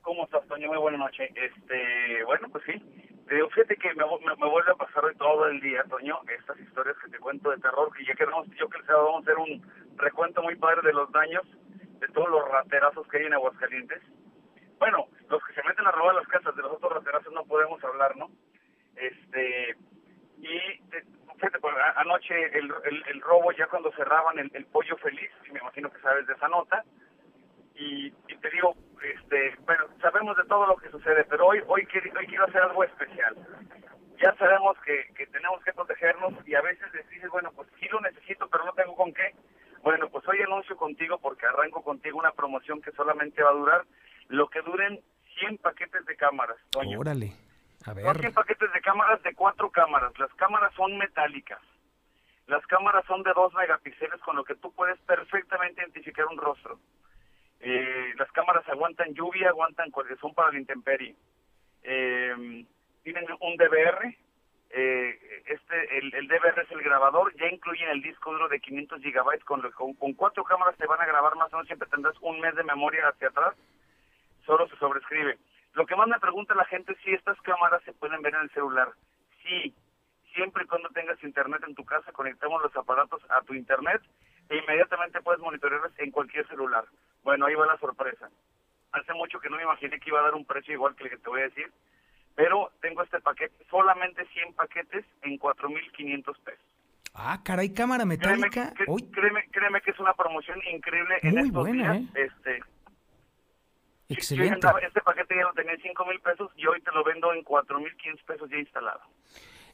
¿Cómo estás, Toño? Muy buenas noches. Este, bueno, pues sí. Te digo, fíjate que me, vuelve a pasar hoy todo el día, Toño, estas historias que te cuento de terror, que ya queremos, yo que vamos a hacer un recuento muy padre de los daños, de todos los raterazos que hay en Aguascalientes bueno, los que se meten a robar las casas de los otros raterazos no podemos hablar, ¿no? Este, y fíjate, pues, anoche el, el, robo ya cuando cerraban el, pollo feliz, me imagino que sabes de esa nota, y, te digo, este, bueno, sabemos de todo lo que sucede, pero hoy, hoy, hoy quiero hacer algo especial. Ya sabemos que, que tenemos que protegernos y a veces dices, bueno, pues sí lo necesito, pero no tengo con qué. Bueno, pues hoy anuncio contigo porque arranco contigo una promoción que solamente va a durar lo que duren 100 paquetes de cámaras. Órale, a ver. 100 paquetes de cámaras de cuatro cámaras. Las cámaras son metálicas. Las cámaras son de 2 megapíxeles con lo que tú puedes perfectamente identificar un rostro. Eh, las cámaras aguantan lluvia, aguantan son para la intemperie. eh, tienen un DVR, eh, este, el, el, DVR es el grabador, ya incluyen el disco duro de 500 gigabytes, con, con, con, cuatro cámaras te van a grabar más o menos, siempre tendrás un mes de memoria hacia atrás, solo se sobrescribe. Lo que más me pregunta la gente es si estas cámaras se pueden ver en el celular. Sí, siempre y cuando tengas internet en tu casa, conectamos los aparatos a tu internet e inmediatamente puedes monitorearlas en cualquier celular. Bueno, ahí va la sorpresa. Hace mucho que no me imaginé que iba a dar un precio igual que el que te voy a decir, pero tengo este paquete, solamente 100 paquetes en 4.500 pesos. Ah, caray, cámara metálica. Créeme, créeme, créeme, que es una promoción increíble en estos buena, días. ¿eh? Este, Excelente. Este paquete ya lo tenía en 5 mil pesos y hoy te lo vendo en 4 mil 500 pesos ya instalado.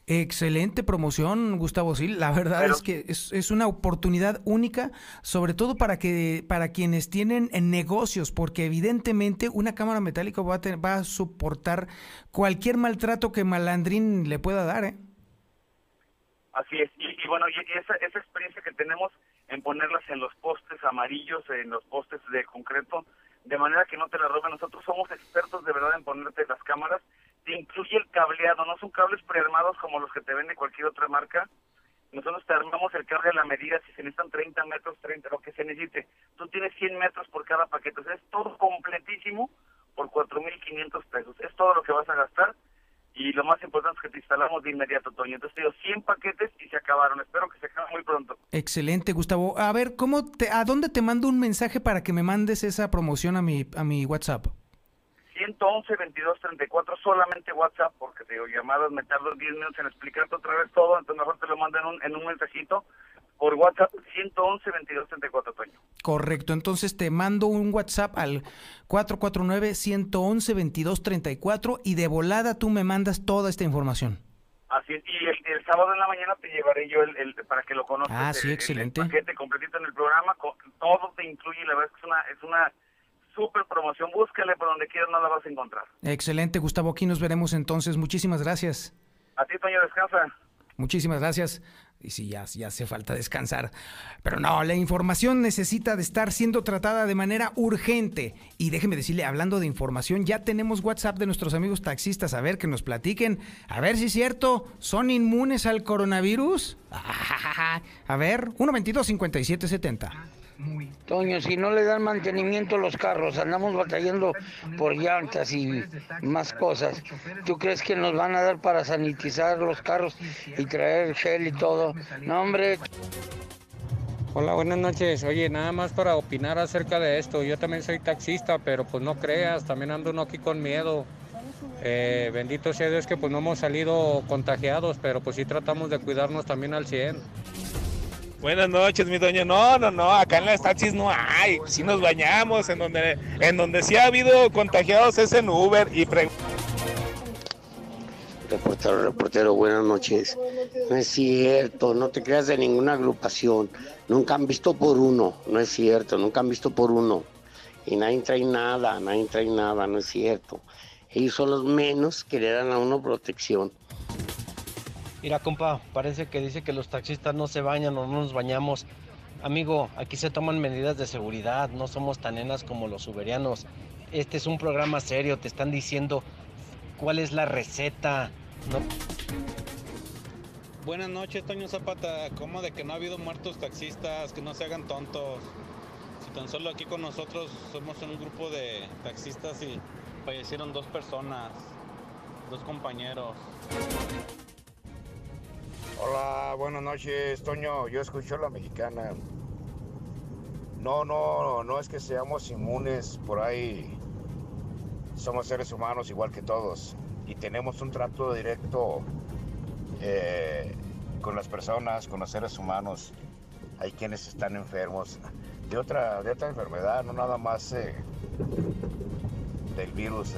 Excelente promoción, Gustavo Sí. La verdad es que es, es, una oportunidad única, sobre todo para que para quienes tienen negocios, porque evidentemente una cámara metálica va a, tener, va a soportar cualquier maltrato que Malandrín le pueda dar. ¿eh? Así es. Y, y bueno, y esa, esa experiencia que tenemos en ponerlas en los postes amarillos, en los postes de concreto, de manera que no te la roben. Nosotros somos expertos de verdad en ponerte las cámaras. Te incluye el cableado, no son cables prearmados como los que te vende cualquier otra marca. Nosotros te armamos el cable a la medida, si se necesitan 30 metros, 30, lo que se necesite. Tú tienes 100 metros por cada paquete. O sea, es todo completísimo por 4.500 pesos. Es todo lo que vas a gastar. Y lo más importante es que te instalamos de inmediato, Toño. Entonces te digo 100 paquetes y se acabaron. Espero que se acaben muy pronto. Excelente, Gustavo. A ver, ¿cómo te, ¿a dónde te mando un mensaje para que me mandes esa promoción a mi, a mi WhatsApp? 111 22 34 solamente WhatsApp porque te digo llamadas me tardo 10 minutos en explicarte otra vez todo entonces mejor te lo mando en un, en un mensajito por WhatsApp 111 22 34 Toño correcto entonces te mando un WhatsApp al 449 111 22 34 y de volada tú me mandas toda esta información Así es, y el, el, sábado en la mañana te llevaré yo el, el para que lo conozcas. Ah, sí, el, excelente. El paquete completito en el programa, con, todo te incluye, la verdad es que es una, es una super promoción. Búscale por donde quieras, no la vas a encontrar. Excelente, Gustavo. Aquí nos veremos entonces. Muchísimas gracias. A ti, Toño, descansa. Muchísimas gracias. Y sí, ya, ya hace falta descansar. Pero no, la información necesita de estar siendo tratada de manera urgente. Y déjeme decirle, hablando de información, ya tenemos WhatsApp de nuestros amigos taxistas. A ver, que nos platiquen. A ver si es cierto, ¿son inmunes al coronavirus? A ver, 122-5770. Toño, si no le dan mantenimiento a los carros, andamos batallando por llantas y más cosas. ¿Tú crees que nos van a dar para sanitizar los carros y traer gel y todo? No, hombre. Hola, buenas noches. Oye, nada más para opinar acerca de esto. Yo también soy taxista, pero pues no creas, también ando uno aquí con miedo. Eh, bendito sea Dios que pues no hemos salido contagiados, pero pues sí tratamos de cuidarnos también al 100. Buenas noches, mi doña. No, no, no, acá en las taxis no hay. Sí nos bañamos, en donde, en donde sí ha habido contagiados es en Uber y Reportero, reportero, buenas noches. No es cierto, no te creas de ninguna agrupación. Nunca han visto por uno, no es cierto, nunca han visto por uno. Y nadie trae nada, nadie trae nada, no es cierto. Ellos son los menos que le dan a uno protección. Mira, compa, parece que dice que los taxistas no se bañan o no nos bañamos. Amigo, aquí se toman medidas de seguridad, no somos tan nenas como los uberianos. Este es un programa serio, te están diciendo cuál es la receta. Buenas noches, Toño Zapata. ¿Cómo de que no ha habido muertos taxistas? Que no se hagan tontos. Si tan solo aquí con nosotros somos un grupo de taxistas y fallecieron dos personas, dos compañeros. Hola, buenas noches, Toño. Yo escucho la mexicana. No, no, no es que seamos inmunes por ahí. Somos seres humanos igual que todos y tenemos un trato directo eh, con las personas, con los seres humanos. Hay quienes están enfermos de otra, de otra enfermedad, no nada más eh, del virus.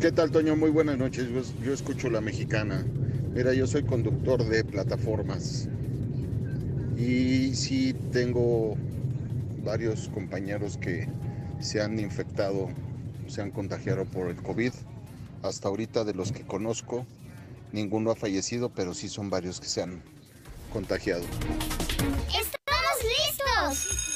¿Qué tal, Toño? Muy buenas noches. Yo, yo escucho la mexicana. Mira, yo soy conductor de plataformas y sí tengo varios compañeros que se han infectado, se han contagiado por el COVID. Hasta ahorita de los que conozco, ninguno ha fallecido, pero sí son varios que se han contagiado. ¡Estamos listos!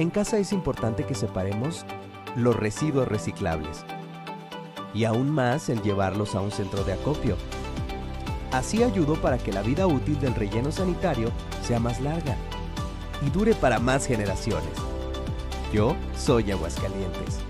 En casa es importante que separemos los residuos reciclables y aún más el llevarlos a un centro de acopio. Así ayudo para que la vida útil del relleno sanitario sea más larga y dure para más generaciones. Yo soy Aguascalientes.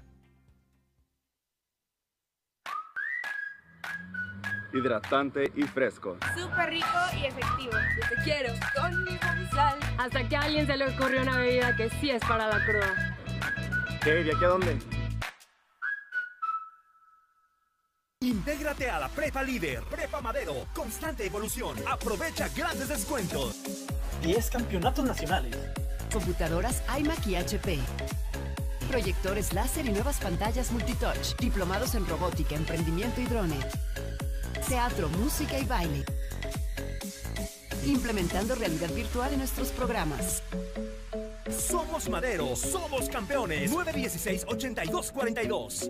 Hidratante y fresco. Súper rico y efectivo. Yo te quiero con mi sal. Hasta que a alguien se le ocurrió una bebida que sí es para la cruda. ¿Qué? ¿Y aquí a dónde? Intégrate a la Prepa Líder, Prepa Madero, constante evolución. Aprovecha grandes descuentos. 10 campeonatos nacionales. Computadoras iMac y HP. Proyectores láser y nuevas pantallas multitouch. Diplomados en robótica, emprendimiento y drone. Teatro, música y baile. Implementando realidad virtual en nuestros programas. Somos Madero, somos campeones. 916-8242.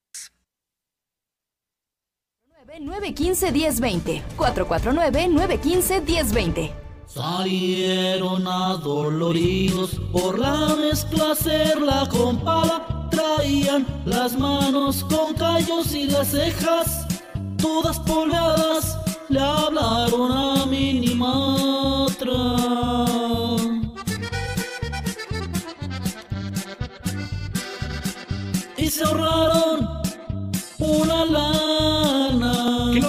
915-1020. 449-915-1020. Salieron adoloridos por la mezcla hacerla con pala. Traían las manos con callos y las cejas todas polvadas. Le hablaron a Minimatra. Y se ahorraron una lana.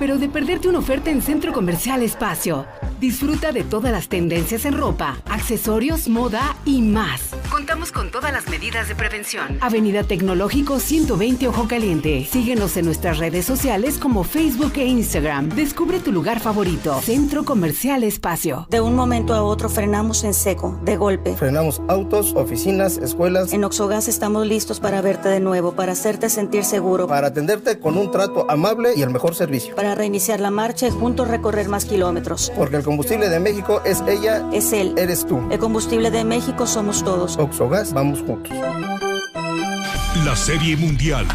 Pero de perderte una oferta en Centro Comercial Espacio. Disfruta de todas las tendencias en ropa, accesorios, moda y más. Contamos con todas las medidas de prevención. Avenida Tecnológico 120 Ojo Caliente. Síguenos en nuestras redes sociales como Facebook e Instagram. Descubre tu lugar favorito. Centro Comercial Espacio. De un momento a otro frenamos en seco, de golpe. Frenamos autos, oficinas, escuelas. En Oxogas estamos listos para verte de nuevo, para hacerte sentir seguro. Para atenderte con un trato amable y el mejor servicio. Para reiniciar la marcha y juntos recorrer más kilómetros. Porque el combustible de México es ella. Es él. Eres tú. El combustible de México somos todos. Oxogas, vamos juntos. La Serie Mundial.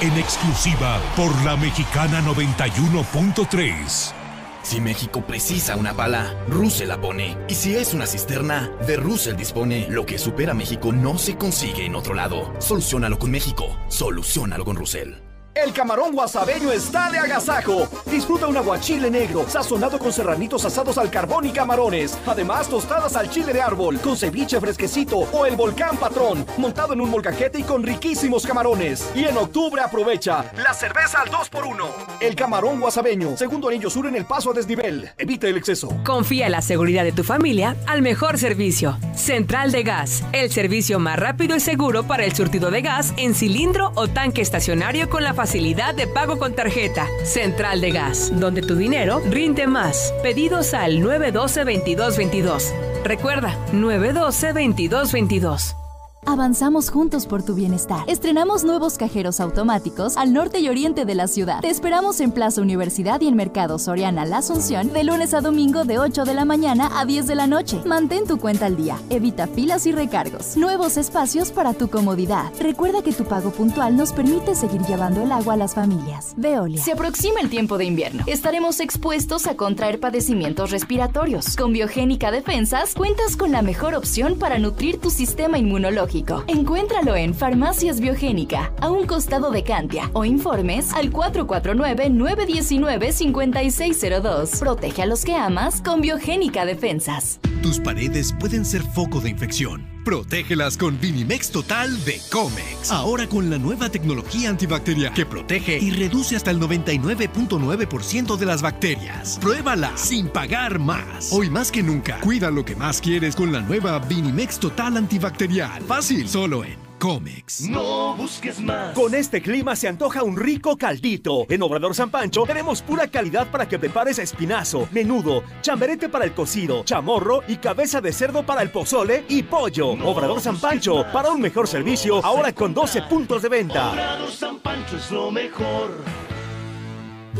En exclusiva por la Mexicana 91.3. Si México precisa una pala, Russell la pone. Y si es una cisterna, de Russell dispone. Lo que supera México no se consigue en otro lado. Solucionalo con México. Solucionalo con Russell. El camarón guasabeño está de agasajo. Disfruta un aguachile negro, sazonado con serranitos asados al carbón y camarones. Además, tostadas al chile de árbol, con ceviche fresquecito o el volcán patrón, montado en un molcajete y con riquísimos camarones. Y en octubre aprovecha la cerveza al 2x1. El camarón guasabeño, segundo anillo sur en el paso a desnivel. Evita el exceso. Confía en la seguridad de tu familia al mejor servicio. Central de Gas, el servicio más rápido y seguro para el surtido de gas en cilindro o tanque estacionario con la facilidad de pago con tarjeta. Central de Gas, donde tu dinero rinde más. Pedidos al 912-2222. Recuerda, 912-2222. Avanzamos juntos por tu bienestar. Estrenamos nuevos cajeros automáticos al norte y oriente de la ciudad. Te esperamos en Plaza Universidad y en Mercado Soriana La Asunción de lunes a domingo de 8 de la mañana a 10 de la noche. Mantén tu cuenta al día. Evita filas y recargos. Nuevos espacios para tu comodidad. Recuerda que tu pago puntual nos permite seguir llevando el agua a las familias. Veolia. Se aproxima el tiempo de invierno. Estaremos expuestos a contraer padecimientos respiratorios. Con Biogénica Defensas cuentas con la mejor opción para nutrir tu sistema inmunológico Encuéntralo en Farmacias Biogénica, a un costado de Cantia, o informes al 449-919-5602. Protege a los que amas con Biogénica Defensas. Tus paredes pueden ser foco de infección. Protégelas con Vinimex Total de Comex. Ahora con la nueva tecnología antibacterial que protege y reduce hasta el 99.9% de las bacterias. Pruébala sin pagar más. Hoy más que nunca, cuida lo que más quieres con la nueva Vinimex Total antibacterial. Fácil, solo en Comex. No busques más. Con este clima se antoja un rico caldito. En Obrador San Pancho tenemos pura calidad para que prepares espinazo, menudo, chamberete para el cocido, chamorro y cabeza de cerdo para el pozole y pollo. Obrador San Pancho, para un mejor servicio, ahora con 12 puntos de venta. Obrador San Pancho es lo mejor.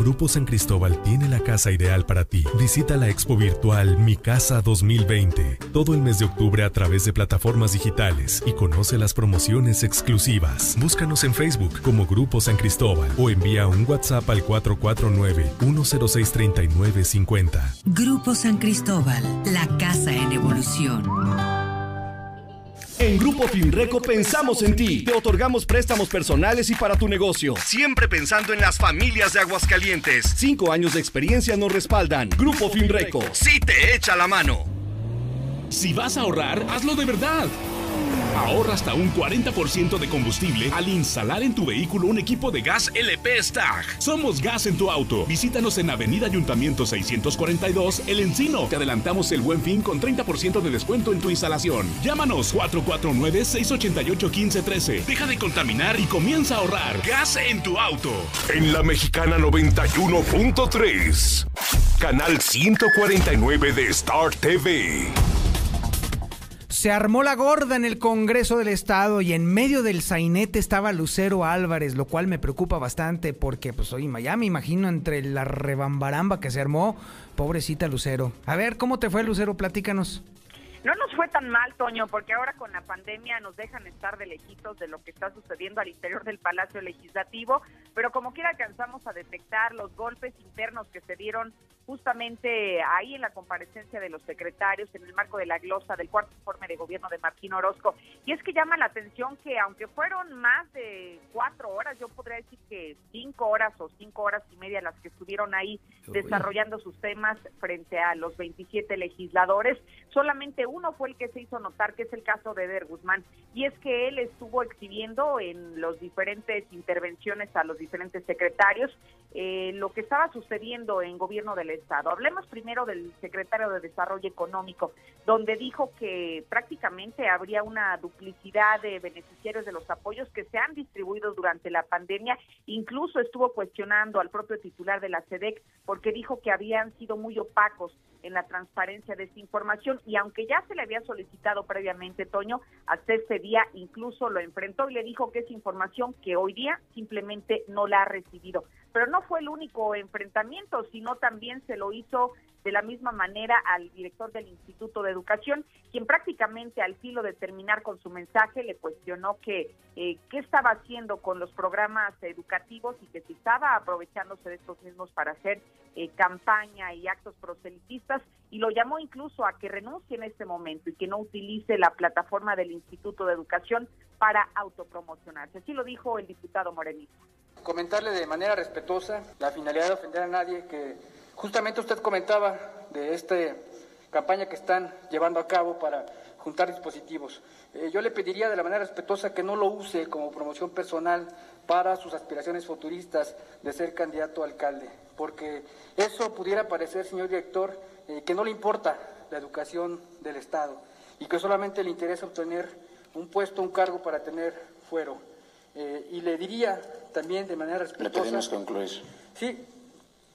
Grupo San Cristóbal tiene la casa ideal para ti. Visita la expo virtual Mi Casa 2020 todo el mes de octubre a través de plataformas digitales y conoce las promociones exclusivas. Búscanos en Facebook como Grupo San Cristóbal o envía un WhatsApp al 449-106-3950. Grupo San Cristóbal, la casa en evolución. En Grupo Finreco pensamos en ti. Te otorgamos préstamos personales y para tu negocio. Siempre pensando en las familias de Aguascalientes. Cinco años de experiencia nos respaldan. Grupo Finreco. Sí te echa la mano. Si vas a ahorrar, hazlo de verdad. Ahorra hasta un 40% de combustible al instalar en tu vehículo un equipo de gas LP Stag. Somos Gas en tu auto. Visítanos en Avenida Ayuntamiento 642, El Encino. Te adelantamos el buen fin con 30% de descuento en tu instalación. Llámanos 449-688-1513. Deja de contaminar y comienza a ahorrar. Gas en tu auto. En la Mexicana 91.3. Canal 149 de Star TV se armó la gorda en el Congreso del Estado y en medio del sainete estaba Lucero Álvarez, lo cual me preocupa bastante porque pues hoy me imagino entre la rebambaramba que se armó, pobrecita Lucero. A ver, ¿cómo te fue Lucero? Platícanos. No nos fue tan mal, Toño, porque ahora con la pandemia nos dejan estar de lejitos de lo que está sucediendo al interior del Palacio Legislativo, pero como quiera alcanzamos a detectar los golpes internos que se dieron justamente ahí en la comparecencia de los secretarios en el marco de la glosa del cuarto informe de gobierno de Martín Orozco. Y es que llama la atención que aunque fueron más de cuatro horas, yo podría decir que cinco horas o cinco horas y media las que estuvieron ahí desarrollando sus temas frente a los 27 legisladores, solamente uno fue el que se hizo notar, que es el caso de Eder Guzmán, y es que él estuvo exhibiendo en los diferentes intervenciones a los diferentes secretarios eh, lo que estaba sucediendo en gobierno del Estado. Hablemos primero del secretario de Desarrollo Económico, donde dijo que prácticamente habría una duplicidad de beneficiarios de los apoyos que se han distribuido durante la pandemia. Incluso estuvo cuestionando al propio titular de la SEDEC porque dijo que habían sido muy opacos en la transparencia de esta información y aunque ya se le había solicitado previamente, Toño, hasta este día incluso lo enfrentó y le dijo que es información que hoy día simplemente no la ha recibido. Pero no fue el único enfrentamiento, sino también se lo hizo de la misma manera al director del Instituto de Educación, quien prácticamente al filo de terminar con su mensaje le cuestionó que eh, qué estaba haciendo con los programas educativos y que si estaba aprovechándose de estos mismos para hacer eh, campaña y actos proselitistas y lo llamó incluso a que renuncie en este momento y que no utilice la plataforma del Instituto de Educación para autopromocionarse. Así lo dijo el diputado morenista. Comentarle de manera respetuosa la finalidad de ofender a nadie que justamente usted comentaba de esta campaña que están llevando a cabo para juntar dispositivos. Eh, yo le pediría de la manera respetuosa que no lo use como promoción personal para sus aspiraciones futuristas de ser candidato a alcalde, porque eso pudiera parecer, señor director, eh, que no le importa la educación del Estado y que solamente le interesa obtener un puesto, un cargo para tener fuero. Eh, y le diría también de manera respetuosa... Le pedimos concluir. Sí,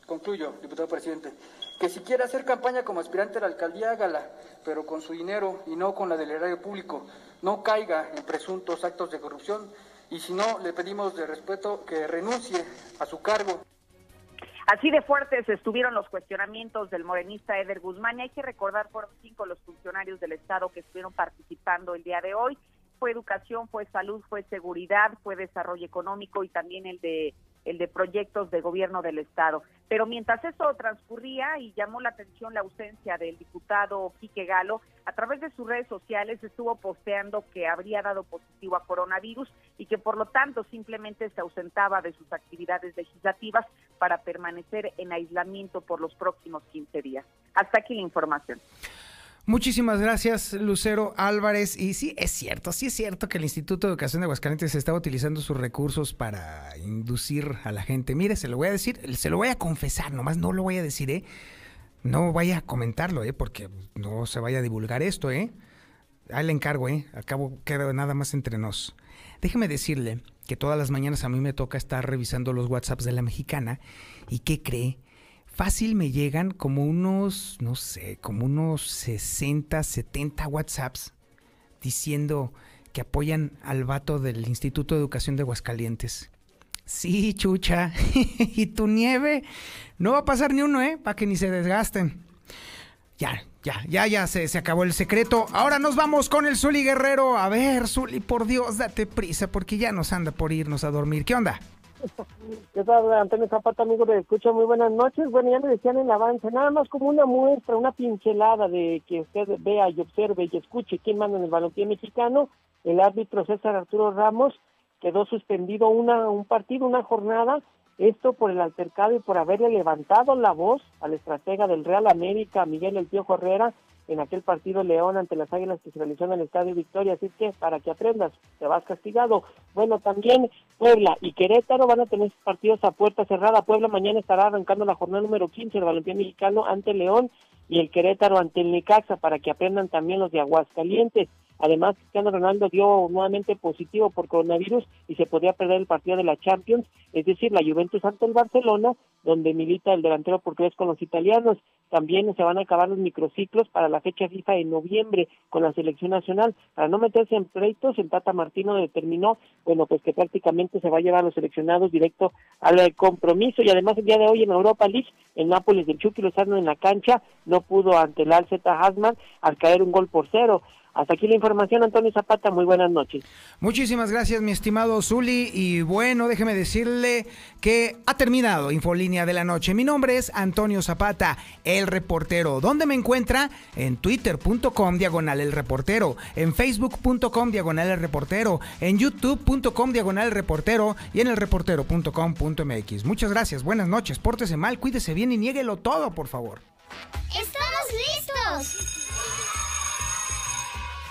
concluyo, diputado presidente. Que si quiere hacer campaña como aspirante a la alcaldía, hágala, pero con su dinero y no con la del erario público. No caiga en presuntos actos de corrupción y si no, le pedimos de respeto que renuncie a su cargo. Así de fuertes estuvieron los cuestionamientos del morenista Eder Guzmán y hay que recordar fueron cinco los funcionarios del Estado que estuvieron participando el día de hoy. Fue educación, fue salud, fue seguridad, fue desarrollo económico y también el de el de proyectos de gobierno del Estado. Pero mientras eso transcurría y llamó la atención la ausencia del diputado Quique Galo, a través de sus redes sociales estuvo posteando que habría dado positivo a coronavirus y que por lo tanto simplemente se ausentaba de sus actividades legislativas para permanecer en aislamiento por los próximos 15 días. Hasta aquí la información. Muchísimas gracias, Lucero Álvarez. Y sí, es cierto, sí es cierto que el Instituto de Educación de Aguascalientes estaba utilizando sus recursos para inducir a la gente. Mire, se lo voy a decir, se lo voy a confesar, nomás no lo voy a decir, ¿eh? No vaya a comentarlo, ¿eh? Porque no se vaya a divulgar esto, ¿eh? Ahí le encargo, ¿eh? Acabo, queda nada más entre nos. Déjeme decirle que todas las mañanas a mí me toca estar revisando los WhatsApps de la mexicana. ¿Y qué cree? Fácil me llegan como unos, no sé, como unos 60, 70 WhatsApps diciendo que apoyan al vato del Instituto de Educación de Aguascalientes. Sí, chucha. y tu nieve. No va a pasar ni uno, ¿eh? Para que ni se desgasten. Ya, ya, ya, ya se, se, acabó el secreto. Ahora nos vamos con el Zuli Guerrero. A ver, Zuli, por Dios, date prisa porque ya nos anda por irnos a dormir. ¿Qué onda? ¿Qué tal, Antonio Zapata, amigo de Escucha? Muy buenas noches. Bueno, ya me decían en avance, nada más como una muestra, una pincelada de que usted vea y observe y escuche quién manda en el balompié mexicano. El árbitro César Arturo Ramos quedó suspendido una, un partido, una jornada, esto por el altercado y por haberle levantado la voz al estratega del Real América, Miguel El Piojo Herrera, en aquel partido León ante las Águilas que se realizó en el Estadio Victoria, así que para que aprendas, te vas castigado. Bueno, también Puebla y Querétaro van a tener partidos a puerta cerrada. Puebla mañana estará arrancando la jornada número 15 del balompié mexicano ante León y el Querétaro ante el Necaxa para que aprendan también los de Aguascalientes. Además, Cristiano Ronaldo dio nuevamente positivo por coronavirus y se podría perder el partido de la Champions, es decir, la Juventus ante el Barcelona, donde milita el delantero portugués con los italianos. También se van a acabar los microciclos para la fecha FIFA en noviembre con la selección nacional. Para no meterse en pleitos, el Tata Martino determinó, bueno, pues que prácticamente se va a llevar a los seleccionados directo al compromiso. Y además el día de hoy en Europa League, en Nápoles del Chucky Lozano en la cancha, no pudo ante el Alceta Hasman al caer un gol por cero. Hasta aquí la información, Antonio Zapata. Muy buenas noches. Muchísimas gracias, mi estimado Zuli. Y bueno, déjeme decirle que ha terminado Infolínea de la Noche. Mi nombre es Antonio Zapata, el reportero. ¿Dónde me encuentra? En twitter.com diagonal el reportero, en facebook.com diagonal el reportero, en youtube.com diagonal el reportero y en el reportero.com.mx. Muchas gracias, buenas noches, pórtese mal, cuídese bien y niéguelo todo, por favor. ¡Estamos listos!